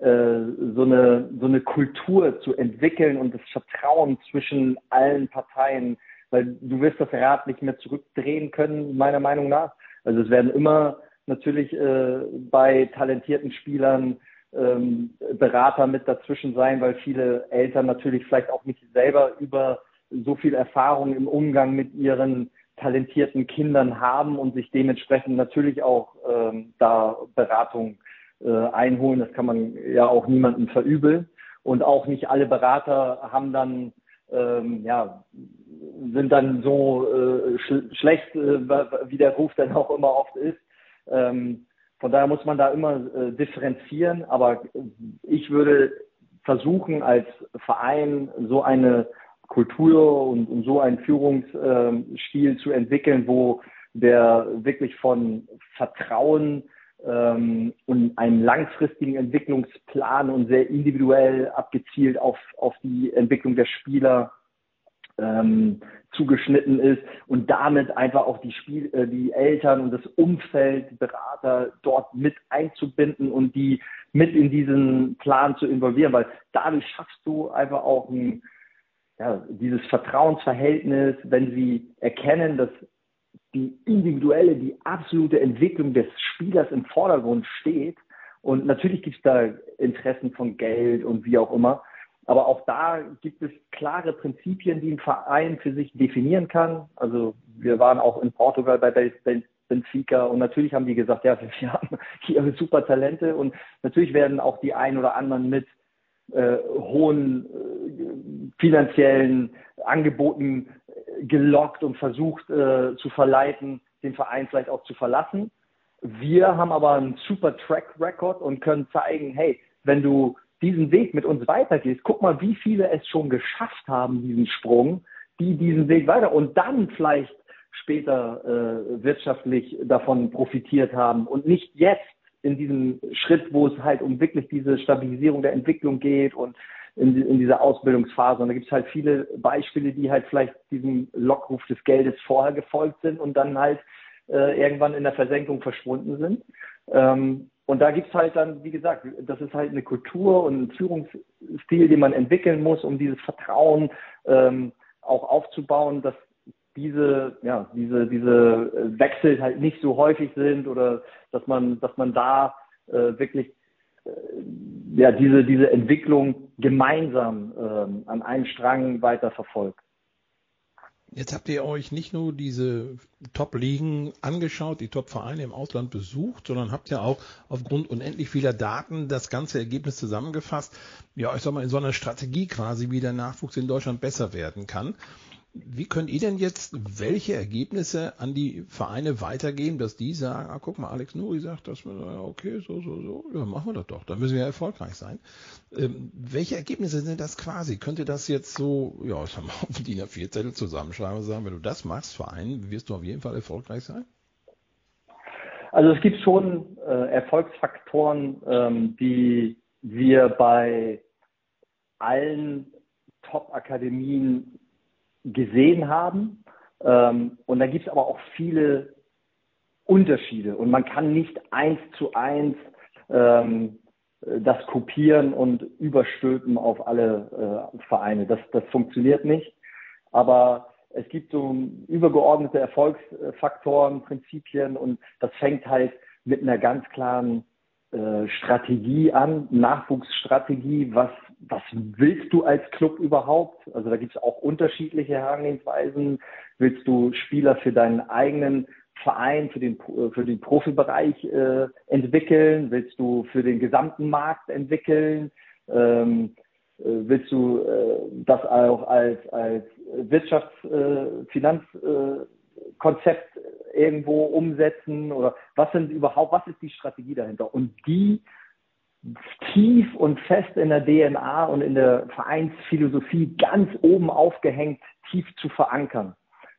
so eine, so eine Kultur zu entwickeln und das Vertrauen zwischen allen Parteien, weil du wirst das Rad nicht mehr zurückdrehen können, meiner Meinung nach. Also es werden immer natürlich äh, bei talentierten Spielern ähm, Berater mit dazwischen sein, weil viele Eltern natürlich vielleicht auch nicht selber über so viel Erfahrung im Umgang mit ihren talentierten Kindern haben und sich dementsprechend natürlich auch ähm, da Beratung äh, einholen. Das kann man ja auch niemandem verübeln. Und auch nicht alle Berater haben dann, ähm, ja, sind dann so äh, sch schlecht, äh, wie der Ruf dann auch immer oft ist. Ähm, von daher muss man da immer äh, differenzieren. Aber ich würde versuchen, als Verein so eine Kultur und, und so einen Führungsstil zu entwickeln, wo der wirklich von Vertrauen ähm, und einen langfristigen Entwicklungsplan und sehr individuell abgezielt auf, auf die Entwicklung der Spieler ähm, zugeschnitten ist und damit einfach auch die Spiel, äh, die Eltern und das Umfeld, die Berater dort mit einzubinden und die mit in diesen Plan zu involvieren, weil dadurch schaffst du einfach auch ein, ja, dieses Vertrauensverhältnis, wenn sie erkennen, dass die individuelle, die absolute Entwicklung des Spielers im Vordergrund steht. Und natürlich gibt es da Interessen von Geld und wie auch immer. Aber auch da gibt es klare Prinzipien, die ein Verein für sich definieren kann. Also wir waren auch in Portugal bei Benfica und natürlich haben die gesagt, ja, [laughs] wir haben hier super Talente und natürlich werden auch die ein oder anderen mit äh, hohen äh, finanziellen Angeboten gelockt und versucht äh, zu verleiten, den Verein vielleicht auch zu verlassen. Wir haben aber einen super Track Record und können zeigen, hey, wenn du diesen Weg mit uns weitergehst, guck mal, wie viele es schon geschafft haben, diesen Sprung, die diesen Weg weiter und dann vielleicht später äh, wirtschaftlich davon profitiert haben und nicht jetzt in diesem Schritt, wo es halt um wirklich diese Stabilisierung der Entwicklung geht und in, in dieser Ausbildungsphase. Und da gibt es halt viele Beispiele, die halt vielleicht diesem Lockruf des Geldes vorher gefolgt sind und dann halt äh, irgendwann in der Versenkung verschwunden sind. Ähm, und da gibt es halt dann, wie gesagt, das ist halt eine Kultur und ein Führungsstil, den man entwickeln muss, um dieses Vertrauen ähm, auch aufzubauen, dass diese, ja, diese, diese Wechsel halt nicht so häufig sind oder dass man, dass man da äh, wirklich äh, ja, diese, diese Entwicklung gemeinsam ähm, an einem Strang weiter verfolgt. Jetzt habt ihr euch nicht nur diese Top-Ligen angeschaut, die Top-Vereine im Ausland besucht, sondern habt ja auch aufgrund unendlich vieler Daten das ganze Ergebnis zusammengefasst. Ja, ich sag mal, in so einer Strategie quasi, wie der Nachwuchs in Deutschland besser werden kann. Wie könnt ihr denn jetzt welche Ergebnisse an die Vereine weitergeben, dass die sagen, ah, guck mal, Alex Nuri sagt, dass wir, okay, so, so, so, ja, machen wir das doch, dann müssen wir ja erfolgreich sein. Ähm, welche Ergebnisse sind das quasi? Könnt ihr das jetzt so, ja, ich sag mal, [laughs] auf DIN A4-Zettel zusammenschreiben und sagen, wenn du das machst, Verein, wirst du auf jeden Fall erfolgreich sein? Also es gibt schon äh, Erfolgsfaktoren, ähm, die wir bei allen Top-Akademien gesehen haben. Ähm, und da gibt es aber auch viele Unterschiede. Und man kann nicht eins zu eins ähm, das kopieren und überstülpen auf alle äh, Vereine. Das, das funktioniert nicht. Aber es gibt so übergeordnete Erfolgsfaktoren, Prinzipien und das fängt halt mit einer ganz klaren äh, Strategie an, Nachwuchsstrategie, was, was willst du als Club überhaupt? Also da gibt es auch unterschiedliche Herangehensweisen. Willst du Spieler für deinen eigenen Verein, für den, für den Profibereich äh, entwickeln? Willst du für den gesamten Markt entwickeln? Ähm, äh, willst du äh, das auch als, als Wirtschafts-, äh, Finanzkonzept irgendwo umsetzen oder was sind überhaupt, was ist die Strategie dahinter? Und die tief und fest in der DNA und in der Vereinsphilosophie ganz oben aufgehängt, tief zu verankern.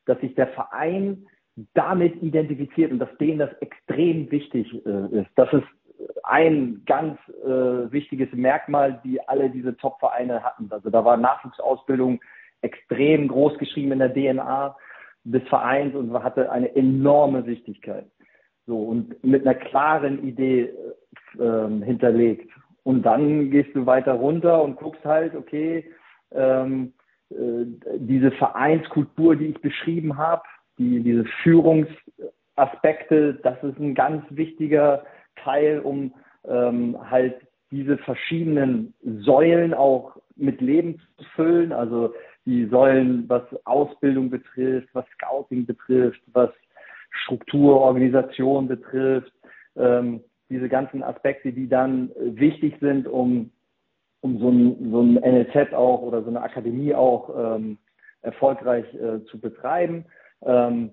Dass sich der Verein damit identifiziert und dass denen das extrem wichtig äh, ist. Das ist ein ganz äh, wichtiges Merkmal, die alle diese Top-Vereine hatten. Also da war Nachwuchsausbildung extrem groß geschrieben in der DNA des Vereins und hatte eine enorme Wichtigkeit. So, und mit einer klaren Idee äh, hinterlegt. Und dann gehst du weiter runter und guckst halt, okay, ähm, äh, diese Vereinskultur, die ich beschrieben habe, die, diese Führungsaspekte, das ist ein ganz wichtiger Teil, um ähm, halt diese verschiedenen Säulen auch mit Leben zu füllen. Also die Säulen, was Ausbildung betrifft, was Scouting betrifft, was Struktur, Organisation betrifft, ähm, diese ganzen Aspekte, die dann wichtig sind, um, um so, ein, so ein NLZ auch oder so eine Akademie auch ähm, erfolgreich äh, zu betreiben. Ähm,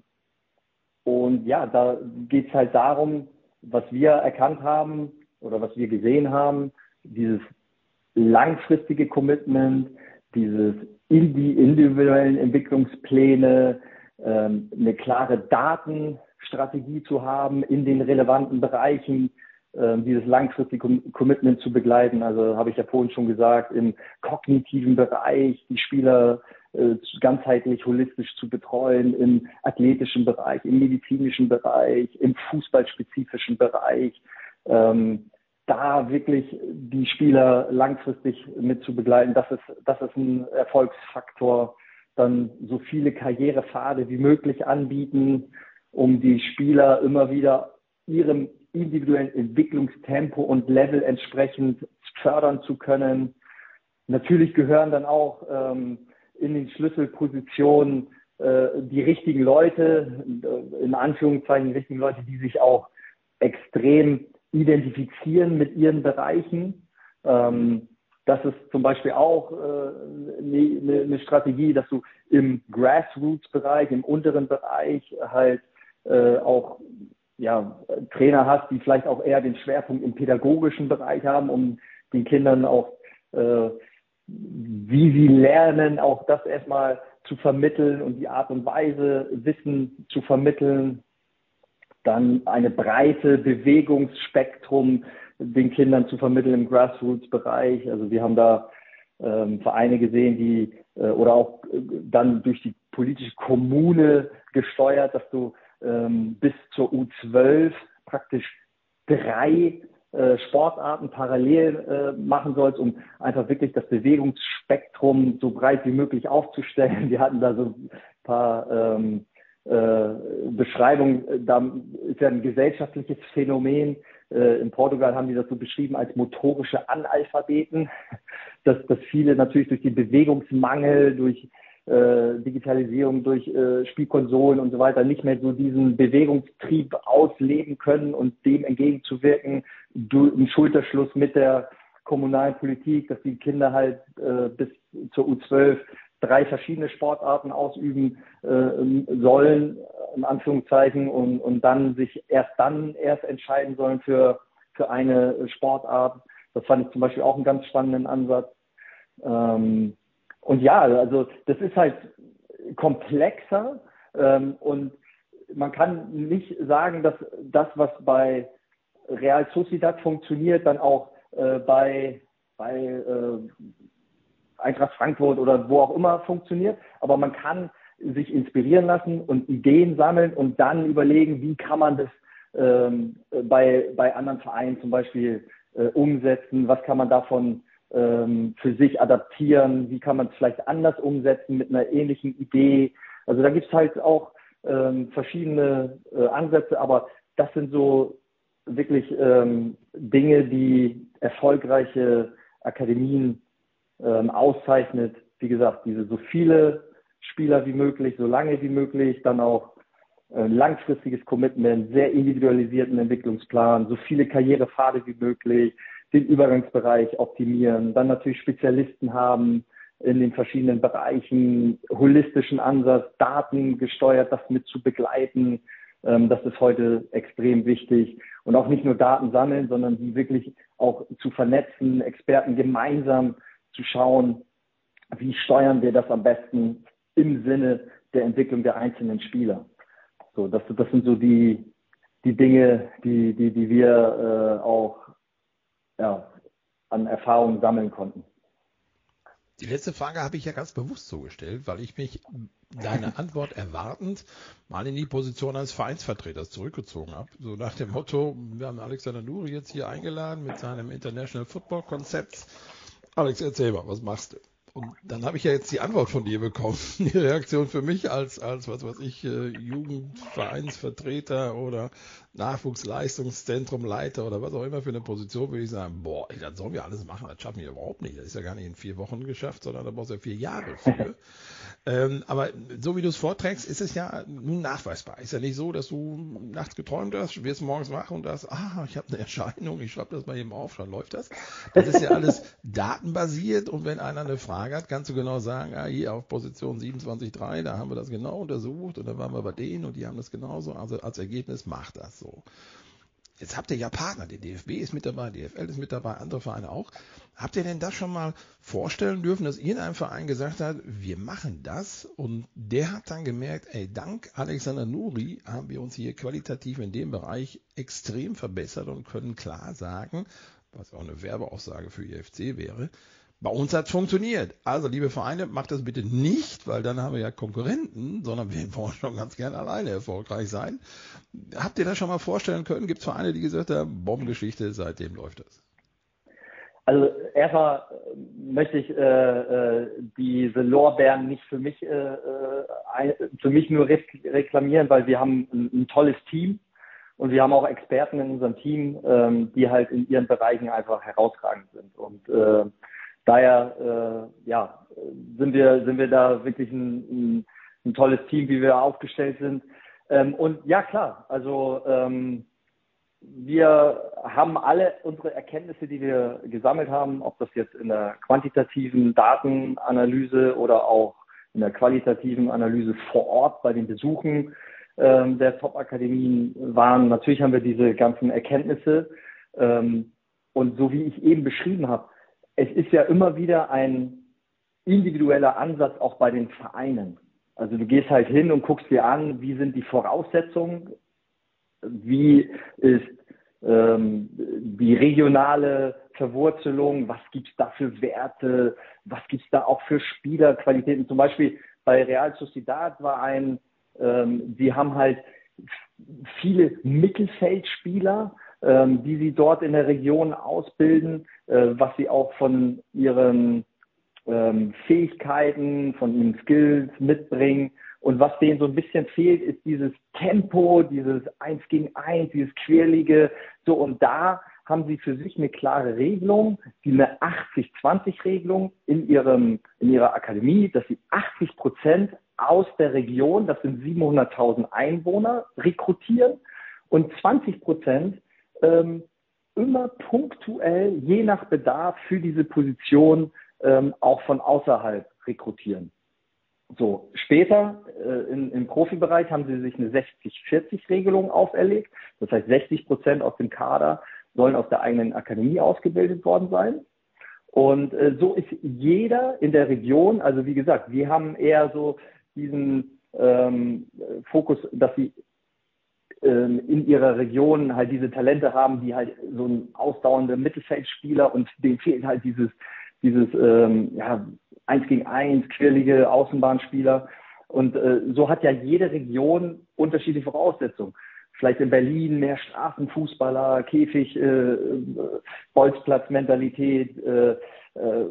und ja, da geht es halt darum, was wir erkannt haben oder was wir gesehen haben, dieses langfristige Commitment, dieses in die individuellen Entwicklungspläne, ähm, eine klare Datenstrategie zu haben in den relevanten Bereichen, ähm, dieses langfristige Commitment zu begleiten. Also habe ich ja vorhin schon gesagt, im kognitiven Bereich die Spieler äh, ganzheitlich, holistisch zu betreuen, im athletischen Bereich, im medizinischen Bereich, im fußballspezifischen Bereich. Ähm, da wirklich die Spieler langfristig mit zu begleiten, das ist, das ist ein Erfolgsfaktor. Dann so viele Karrierepfade wie möglich anbieten, um die Spieler immer wieder ihrem individuellen Entwicklungstempo und Level entsprechend fördern zu können. Natürlich gehören dann auch ähm, in den Schlüsselpositionen äh, die richtigen Leute, in Anführungszeichen die richtigen Leute, die sich auch extrem identifizieren mit ihren Bereichen. Ähm, das ist zum Beispiel auch äh, eine, ne, ne Strategie, dass du im Grassroots-Bereich, im unteren Bereich halt äh, auch ja, Trainer hast, die vielleicht auch eher den Schwerpunkt im pädagogischen Bereich haben, um den Kindern auch, äh, wie sie lernen, auch das erstmal zu vermitteln und die Art und Weise, Wissen zu vermitteln, dann eine breite Bewegungsspektrum den Kindern zu vermitteln im Grassroots-Bereich. Also wir haben da ähm, Vereine gesehen, die äh, oder auch äh, dann durch die politische Kommune gesteuert, dass du ähm, bis zur U12 praktisch drei äh, Sportarten parallel äh, machen sollst, um einfach wirklich das Bewegungsspektrum so breit wie möglich aufzustellen. [laughs] Wir hatten da so ein paar ähm, äh, Beschreibung, äh, da ist ja ein gesellschaftliches Phänomen. Äh, in Portugal haben die das so beschrieben als motorische Analphabeten, [laughs] dass, dass viele natürlich durch den Bewegungsmangel, durch äh, Digitalisierung, durch äh, Spielkonsolen und so weiter nicht mehr so diesen Bewegungstrieb ausleben können und dem entgegenzuwirken, ein Schulterschluss mit der kommunalen Politik, dass die Kinder halt äh, bis zur U12 drei verschiedene Sportarten ausüben äh, sollen, in Anführungszeichen, und, und dann sich erst dann erst entscheiden sollen für, für eine Sportart. Das fand ich zum Beispiel auch einen ganz spannenden Ansatz. Ähm, und ja, also das ist halt komplexer ähm, und man kann nicht sagen, dass das, was bei Real Sociedad funktioniert, dann auch äh, bei, bei äh, Eintracht Frankfurt oder wo auch immer funktioniert. Aber man kann sich inspirieren lassen und Ideen sammeln und dann überlegen, wie kann man das ähm, bei, bei anderen Vereinen zum Beispiel äh, umsetzen, was kann man davon ähm, für sich adaptieren, wie kann man es vielleicht anders umsetzen mit einer ähnlichen Idee. Also da gibt es halt auch ähm, verschiedene äh, Ansätze, aber das sind so wirklich ähm, Dinge, die erfolgreiche Akademien ähm, auszeichnet. Wie gesagt, diese so viele Spieler wie möglich, so lange wie möglich, dann auch äh, langfristiges Commitment, sehr individualisierten Entwicklungsplan, so viele Karrierepfade wie möglich, den Übergangsbereich optimieren, dann natürlich Spezialisten haben in den verschiedenen Bereichen, holistischen Ansatz, Daten gesteuert, das mit zu begleiten. Ähm, das ist heute extrem wichtig. Und auch nicht nur Daten sammeln, sondern die wirklich auch zu vernetzen, Experten gemeinsam zu schauen, wie steuern wir das am besten im Sinne der Entwicklung der einzelnen Spieler. So, das, das sind so die, die Dinge, die, die, die wir äh, auch ja, an Erfahrungen sammeln konnten. Die letzte Frage habe ich ja ganz bewusst so gestellt, weil ich mich deine Antwort erwartend mal in die Position eines Vereinsvertreters zurückgezogen habe. So nach dem Motto, wir haben Alexander Nuri jetzt hier eingeladen mit seinem International Football Konzept. Alex, erzähl mal, was machst du? Und dann habe ich ja jetzt die Antwort von dir bekommen. [laughs] Die Reaktion für mich als, als was weiß ich, äh, Jugendvereinsvertreter oder Nachwuchsleistungszentrum Leiter oder was auch immer für eine Position, würde ich sagen, boah, ey, das sollen wir alles machen, das schaffen wir überhaupt nicht. Das ist ja gar nicht in vier Wochen geschafft, sondern da brauchst du ja vier Jahre für. [laughs] ähm, aber so wie du es vorträgst, ist es ja nun nachweisbar. Ist ja nicht so, dass du nachts geträumt hast, wirst morgens wach und sagst, ah, ich habe eine Erscheinung, ich schreibe das mal eben auf, dann läuft das. Das ist ja alles [laughs] datenbasiert und wenn einer eine Frage hat, kannst du genau sagen, ah, hier auf Position 27.3, da haben wir das genau untersucht und dann waren wir bei denen und die haben das genauso. Also als Ergebnis macht das so. Jetzt habt ihr ja Partner, der DFB ist mit dabei, DFL ist mit dabei, andere Vereine auch. Habt ihr denn das schon mal vorstellen dürfen, dass irgendein Verein gesagt hat, wir machen das und der hat dann gemerkt, ey, dank Alexander Nuri haben wir uns hier qualitativ in dem Bereich extrem verbessert und können klar sagen, was auch eine Werbeaussage für IFC wäre, bei uns hat es funktioniert. Also, liebe Vereine, macht das bitte nicht, weil dann haben wir ja Konkurrenten, sondern wir [laughs] wollen schon ganz gerne alleine erfolgreich sein. Habt ihr das schon mal vorstellen können? Gibt es Vereine, die gesagt haben, Bombengeschichte, seitdem läuft das? Also erstmal möchte ich äh, äh, diese Lorbeeren nicht für mich, äh, äh für mich nur reklamieren, weil wir haben ein, ein, tolles Team und wir haben auch Experten in unserem Team, ähm, die halt in ihren Bereichen einfach herausragend sind. Und äh, daher äh, ja, sind wir, sind wir da wirklich ein, ein, ein, tolles Team, wie wir aufgestellt sind. Ähm, und ja, klar, also ähm, wir haben alle unsere Erkenntnisse, die wir gesammelt haben, ob das jetzt in der quantitativen Datenanalyse oder auch in der qualitativen Analyse vor Ort bei den Besuchen ähm, der Top-Akademien waren. Natürlich haben wir diese ganzen Erkenntnisse. Ähm, und so wie ich eben beschrieben habe, es ist ja immer wieder ein individueller Ansatz auch bei den Vereinen. Also du gehst halt hin und guckst dir an, wie sind die Voraussetzungen, wie ist ähm, die regionale Verwurzelung, was gibt es da für Werte, was gibt es da auch für Spielerqualitäten. Zum Beispiel bei Real Sociedad war ein, ähm, die haben halt viele Mittelfeldspieler, die sie dort in der Region ausbilden, äh, was sie auch von ihren ähm, Fähigkeiten, von ihren Skills mitbringen. Und was denen so ein bisschen fehlt, ist dieses Tempo, dieses Eins gegen Eins, dieses Querlige. So, und da haben sie für sich eine klare Regelung, die eine 80-20-Regelung in ihrem, in ihrer Akademie, dass sie 80 Prozent aus der Region, das sind 700.000 Einwohner, rekrutieren und 20 Prozent ähm, immer punktuell, je nach Bedarf für diese Position ähm, auch von außerhalb rekrutieren. So, später äh, in, im Profibereich haben sie sich eine 60-40-Regelung auferlegt. Das heißt, 60 Prozent aus dem Kader sollen aus der eigenen Akademie ausgebildet worden sein. Und äh, so ist jeder in der Region, also wie gesagt, wir haben eher so diesen ähm, Fokus, dass sie in ihrer Region halt diese Talente haben, die halt so ein ausdauernder Mittelfeldspieler und denen fehlt halt dieses, dieses ähm, ja, eins gegen eins, quirlige Außenbahnspieler. Und äh, so hat ja jede Region unterschiedliche Voraussetzungen. Vielleicht in Berlin mehr Straßenfußballer, Käfig, äh, Bolzplatz-Mentalität. Äh, äh,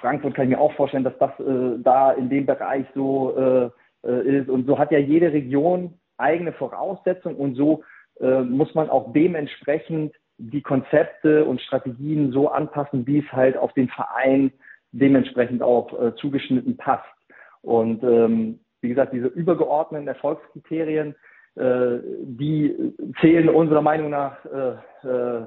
Frankfurt kann ich mir auch vorstellen, dass das äh, da in dem Bereich so äh, äh, ist. Und so hat ja jede Region eigene Voraussetzungen und so äh, muss man auch dementsprechend die Konzepte und Strategien so anpassen, wie es halt auf den Verein dementsprechend auch äh, zugeschnitten passt. Und ähm, wie gesagt, diese übergeordneten Erfolgskriterien, äh, die zählen unserer Meinung nach äh, äh,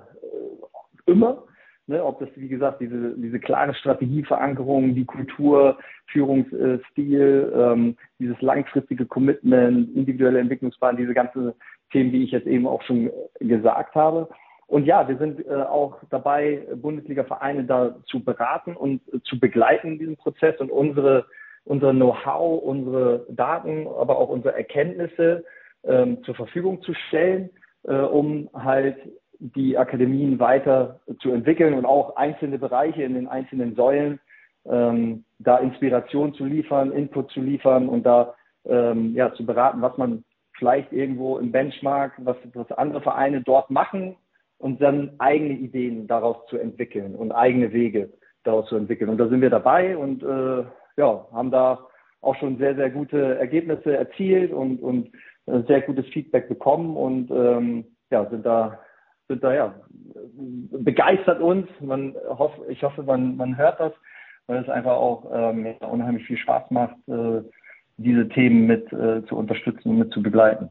immer. Ne, ob das, wie gesagt, diese, diese klare Strategieverankerung, die Kultur, Führungsstil, ähm, dieses langfristige Commitment, individuelle Entwicklungsplan, diese ganzen Themen, die ich jetzt eben auch schon gesagt habe. Und ja, wir sind äh, auch dabei, Bundesliga-Vereine da zu beraten und äh, zu begleiten in diesem Prozess und unsere, unser Know-how, unsere Daten, aber auch unsere Erkenntnisse ähm, zur Verfügung zu stellen, äh, um halt die Akademien weiter zu entwickeln und auch einzelne Bereiche in den einzelnen Säulen ähm, da Inspiration zu liefern, Input zu liefern und da ähm, ja zu beraten, was man vielleicht irgendwo im Benchmark, was, was andere Vereine dort machen und dann eigene Ideen daraus zu entwickeln und eigene Wege daraus zu entwickeln. Und da sind wir dabei und äh, ja, haben da auch schon sehr, sehr gute Ergebnisse erzielt und, und äh, sehr gutes Feedback bekommen und ähm, ja, sind da, sind da ja begeistert uns. Man hoff, ich hoffe, man, man hört das, weil es einfach auch ähm, unheimlich viel Spaß macht, äh, diese Themen mit äh, zu unterstützen und mit zu begleiten.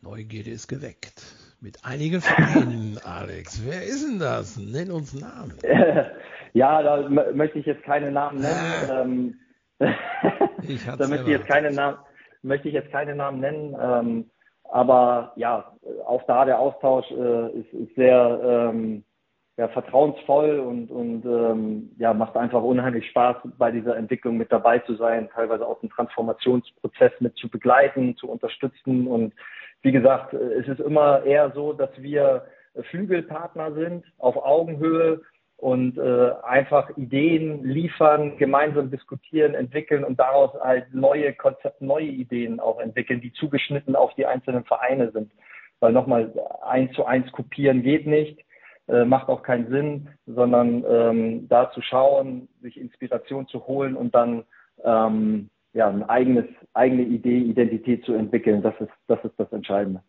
Neugierde ist geweckt mit einigen Vereinen, [laughs] Alex. Wer ist denn das? Nenn uns Namen. [laughs] ja, da möchte ich jetzt keine Namen nennen. Ah. Ähm, ich [laughs] da möchte ich jetzt keine Namen, möchte ich jetzt keine Namen nennen. Ähm, aber ja, auch da der Austausch äh, ist, ist, sehr ähm, ja, vertrauensvoll und, und ähm, ja, macht einfach unheimlich Spaß, bei dieser Entwicklung mit dabei zu sein, teilweise auch den Transformationsprozess mit zu begleiten, zu unterstützen. Und wie gesagt, es ist immer eher so, dass wir Flügelpartner sind auf Augenhöhe und äh, einfach Ideen liefern, gemeinsam diskutieren, entwickeln und daraus halt neue Konzepte, neue Ideen auch entwickeln, die zugeschnitten auf die einzelnen Vereine sind. Weil nochmal eins zu eins kopieren geht nicht, äh, macht auch keinen Sinn, sondern ähm, da zu schauen, sich Inspiration zu holen und dann ähm, ja, ein eigenes, eigene Idee, Identität zu entwickeln. Das ist, das ist das Entscheidende.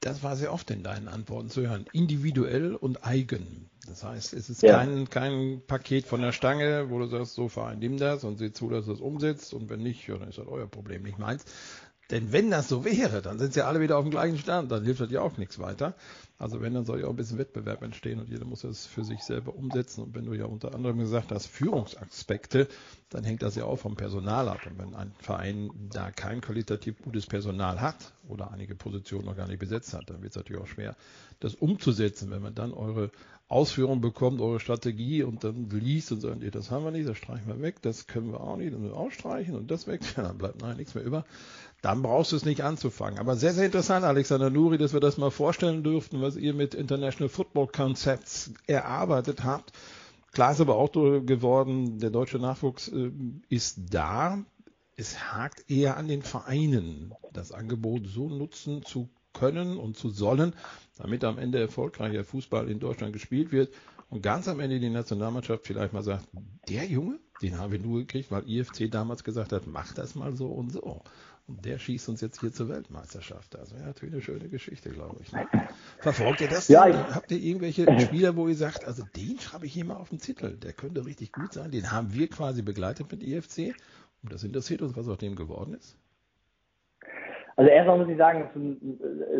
Das war sehr oft in deinen Antworten zu hören. Individuell und eigen. Das heißt, es ist ja. kein, kein Paket von der Stange, wo du sagst, so Verein, nimm das und sieh zu, dass du das umsetzt und wenn nicht, dann ist das euer Problem, nicht meins. Denn wenn das so wäre, dann sind sie alle wieder auf dem gleichen Stand, dann hilft das ja auch nichts weiter. Also wenn, dann soll ja auch ein bisschen Wettbewerb entstehen und jeder muss das für sich selber umsetzen. Und wenn du ja unter anderem gesagt hast, Führungsaspekte, dann hängt das ja auch vom Personal ab. Und wenn ein Verein da kein qualitativ gutes Personal hat oder einige Positionen noch gar nicht besetzt hat, dann wird es natürlich auch schwer, das umzusetzen. Wenn man dann eure Ausführung bekommt, eure Strategie und dann liest und sagt, nee, das haben wir nicht, das streichen wir weg, das können wir auch nicht, das müssen wir ausstreichen und das weg, ja, [laughs] dann bleibt nein, nichts mehr über dann brauchst du es nicht anzufangen. Aber sehr, sehr interessant, Alexander Nuri, dass wir das mal vorstellen durften, was ihr mit International Football Concepts erarbeitet habt. Klar ist aber auch geworden, der deutsche Nachwuchs äh, ist da. Es hakt eher an den Vereinen, das Angebot so nutzen zu können und zu sollen, damit am Ende erfolgreicher Fußball in Deutschland gespielt wird. und ganz am Ende die Nationalmannschaft vielleicht mal sagt, der Junge, den haben wir nur gekriegt, weil IFC damals gesagt hat, mach das mal so und so. Und der schießt uns jetzt hier zur Weltmeisterschaft. Das wäre natürlich eine schöne Geschichte, glaube ich. Ne? Verfolgt ihr das? Ja, ich, Habt ihr irgendwelche [laughs] Spieler, wo ihr sagt, also den schreibe ich hier mal auf den Zettel, der könnte richtig gut sein, den haben wir quasi begleitet mit IFC und das interessiert uns, was aus dem geworden ist? Also erstmal muss ich sagen,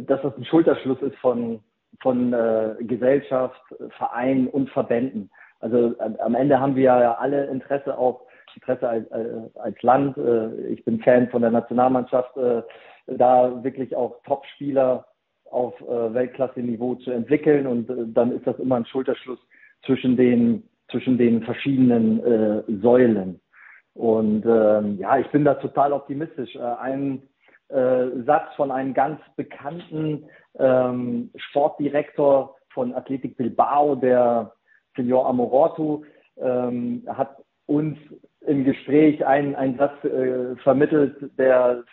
dass, das ein Schulterschluss ist von, von äh, Gesellschaft, Vereinen und Verbänden. Also am Ende haben wir ja alle Interesse auf Interesse als, als Land. Äh, ich bin Fan von der Nationalmannschaft, äh, da wirklich auch Top-Spieler auf äh, Weltklasse-Niveau zu entwickeln. Und dann ist das immer ein Schulterschluss zwischen den, zwischen den verschiedenen äh, Säulen. Und ähm, ja, ich bin da total optimistisch. Äh, ein äh, Satz von einem ganz bekannten ähm, Sportdirektor von Athletic Bilbao, der Senor Amoroto, ähm, hat uns im Gespräch einen, einen Satz äh, vermittelt, der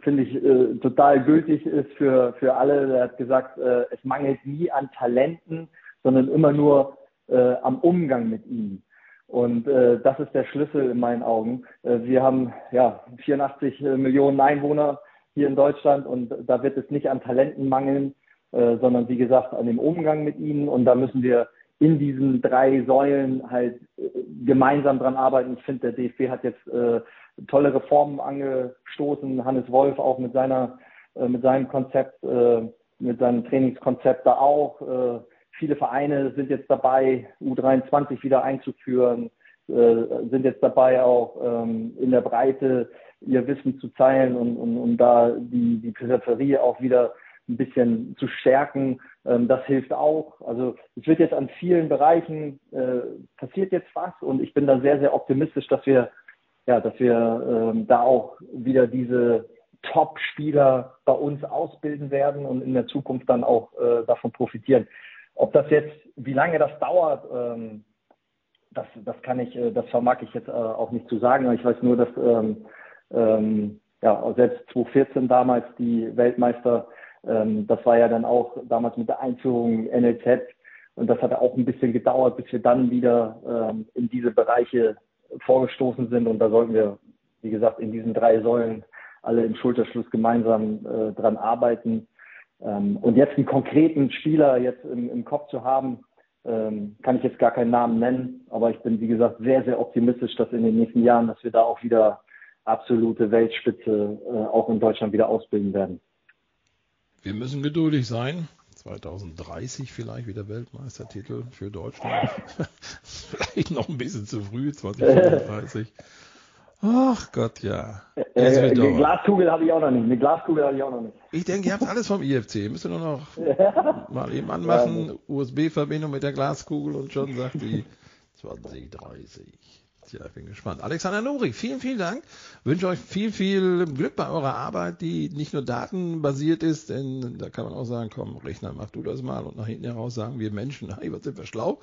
finde ich äh, total gültig ist für, für alle. Er hat gesagt, äh, es mangelt nie an Talenten, sondern immer nur äh, am Umgang mit ihnen. Und äh, das ist der Schlüssel in meinen Augen. Äh, wir haben ja 84 Millionen Einwohner hier in Deutschland und da wird es nicht an Talenten mangeln, äh, sondern wie gesagt an dem Umgang mit ihnen. Und da müssen wir in diesen drei Säulen halt äh, gemeinsam dran arbeiten. Ich finde, der DFB hat jetzt äh, tolle Reformen angestoßen. Hannes Wolf auch mit seiner, äh, mit seinem Konzept, äh, mit seinem Trainingskonzept da auch. Äh, viele Vereine sind jetzt dabei, U23 wieder einzuführen, äh, sind jetzt dabei auch ähm, in der Breite ihr Wissen zu teilen und, und, und da die, die Peripherie auch wieder ein bisschen zu stärken. Ähm, das hilft auch. Also es wird jetzt an vielen Bereichen äh, passiert jetzt was und ich bin da sehr, sehr optimistisch, dass wir ja, dass wir ähm, da auch wieder diese Top-Spieler bei uns ausbilden werden und in der Zukunft dann auch äh, davon profitieren. Ob das jetzt, wie lange das dauert, ähm, das, das kann ich, äh, das vermag ich jetzt äh, auch nicht zu sagen. Ich weiß nur, dass ähm, ähm, ja, selbst 2014 damals die Weltmeister ähm, das war ja dann auch damals mit der Einführung NLZ und das hat auch ein bisschen gedauert, bis wir dann wieder ähm, in diese Bereiche vorgestoßen sind und da sollten wir, wie gesagt, in diesen drei Säulen alle im Schulterschluss gemeinsam äh, dran arbeiten. Ähm, und jetzt einen konkreten Spieler jetzt im, im Kopf zu haben, ähm, kann ich jetzt gar keinen Namen nennen, aber ich bin, wie gesagt, sehr, sehr optimistisch, dass in den nächsten Jahren, dass wir da auch wieder absolute Weltspitze äh, auch in Deutschland wieder ausbilden werden. Wir müssen geduldig sein. 2030 vielleicht wieder Weltmeistertitel für Deutschland. [laughs] vielleicht noch ein bisschen zu früh, 2035. Ach Gott, ja. Äh, eine Glaskugel habe ich auch noch nicht. Eine Glaskugel habe ich auch noch nicht. Ich denke, ihr habt alles vom IFC. Müsst ihr nur noch [laughs] mal eben anmachen, USB-Verbindung mit der Glaskugel und schon sagt die [laughs] 2030. Tja, ich bin gespannt. Alexander Nuri, vielen, vielen Dank. Wünsche euch viel, viel Glück bei eurer Arbeit, die nicht nur datenbasiert ist, denn da kann man auch sagen, komm, Rechner, mach du das mal und nach hinten heraus sagen wir Menschen, [laughs] hey, was sind wir schlau.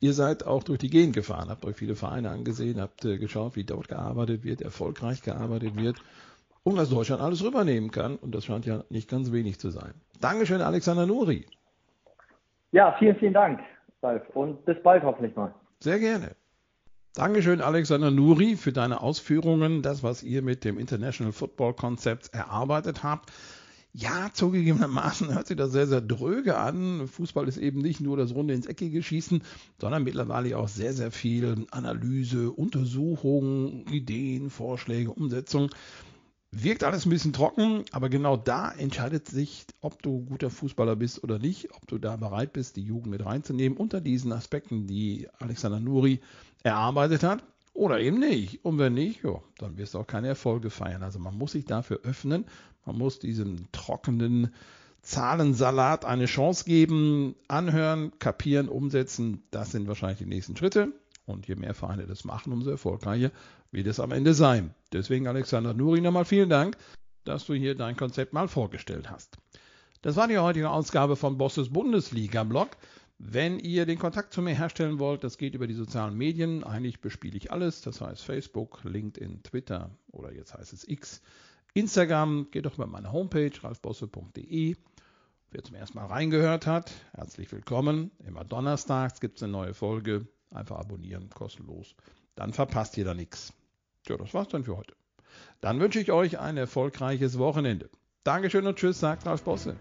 Ihr seid auch durch die Gegend gefahren, habt euch viele Vereine angesehen, habt äh, geschaut, wie dort gearbeitet wird, erfolgreich gearbeitet wird und was Deutschland alles rübernehmen kann. Und das scheint ja nicht ganz wenig zu sein. Dankeschön, Alexander Nuri. Ja, vielen, vielen Dank, Ralf. Und bis bald hoffentlich mal. Sehr gerne. Dankeschön, Alexander Nuri, für deine Ausführungen, das, was ihr mit dem International Football Konzept erarbeitet habt. Ja, zugegebenermaßen hört sich das sehr, sehr dröge an. Fußball ist eben nicht nur das Runde ins Eckige schießen, sondern mittlerweile auch sehr, sehr viel Analyse, Untersuchung, Ideen, Vorschläge, Umsetzung. Wirkt alles ein bisschen trocken, aber genau da entscheidet sich, ob du guter Fußballer bist oder nicht, ob du da bereit bist, die Jugend mit reinzunehmen unter diesen Aspekten, die Alexander Nuri erarbeitet hat oder eben nicht. Und wenn nicht, jo, dann wirst du auch keine Erfolge feiern. Also man muss sich dafür öffnen, man muss diesem trockenen Zahlensalat eine Chance geben, anhören, kapieren, umsetzen. Das sind wahrscheinlich die nächsten Schritte. Und je mehr Vereine das machen, umso erfolgreicher wird es am Ende sein. Deswegen, Alexander Nuri, nochmal vielen Dank, dass du hier dein Konzept mal vorgestellt hast. Das war die heutige Ausgabe von Bosses Bundesliga-Blog. Wenn ihr den Kontakt zu mir herstellen wollt, das geht über die sozialen Medien. Eigentlich bespiele ich alles, das heißt Facebook, LinkedIn, Twitter oder jetzt heißt es X. Instagram, geht doch über meine Homepage ralfbosse.de. Wer zum ersten Mal reingehört hat, herzlich willkommen. Immer donnerstags gibt es eine neue Folge. Einfach abonnieren, kostenlos. Dann verpasst ihr da nichts. Ja, das war's dann für heute. Dann wünsche ich euch ein erfolgreiches Wochenende. Dankeschön und tschüss, sagt Ralf Bosse.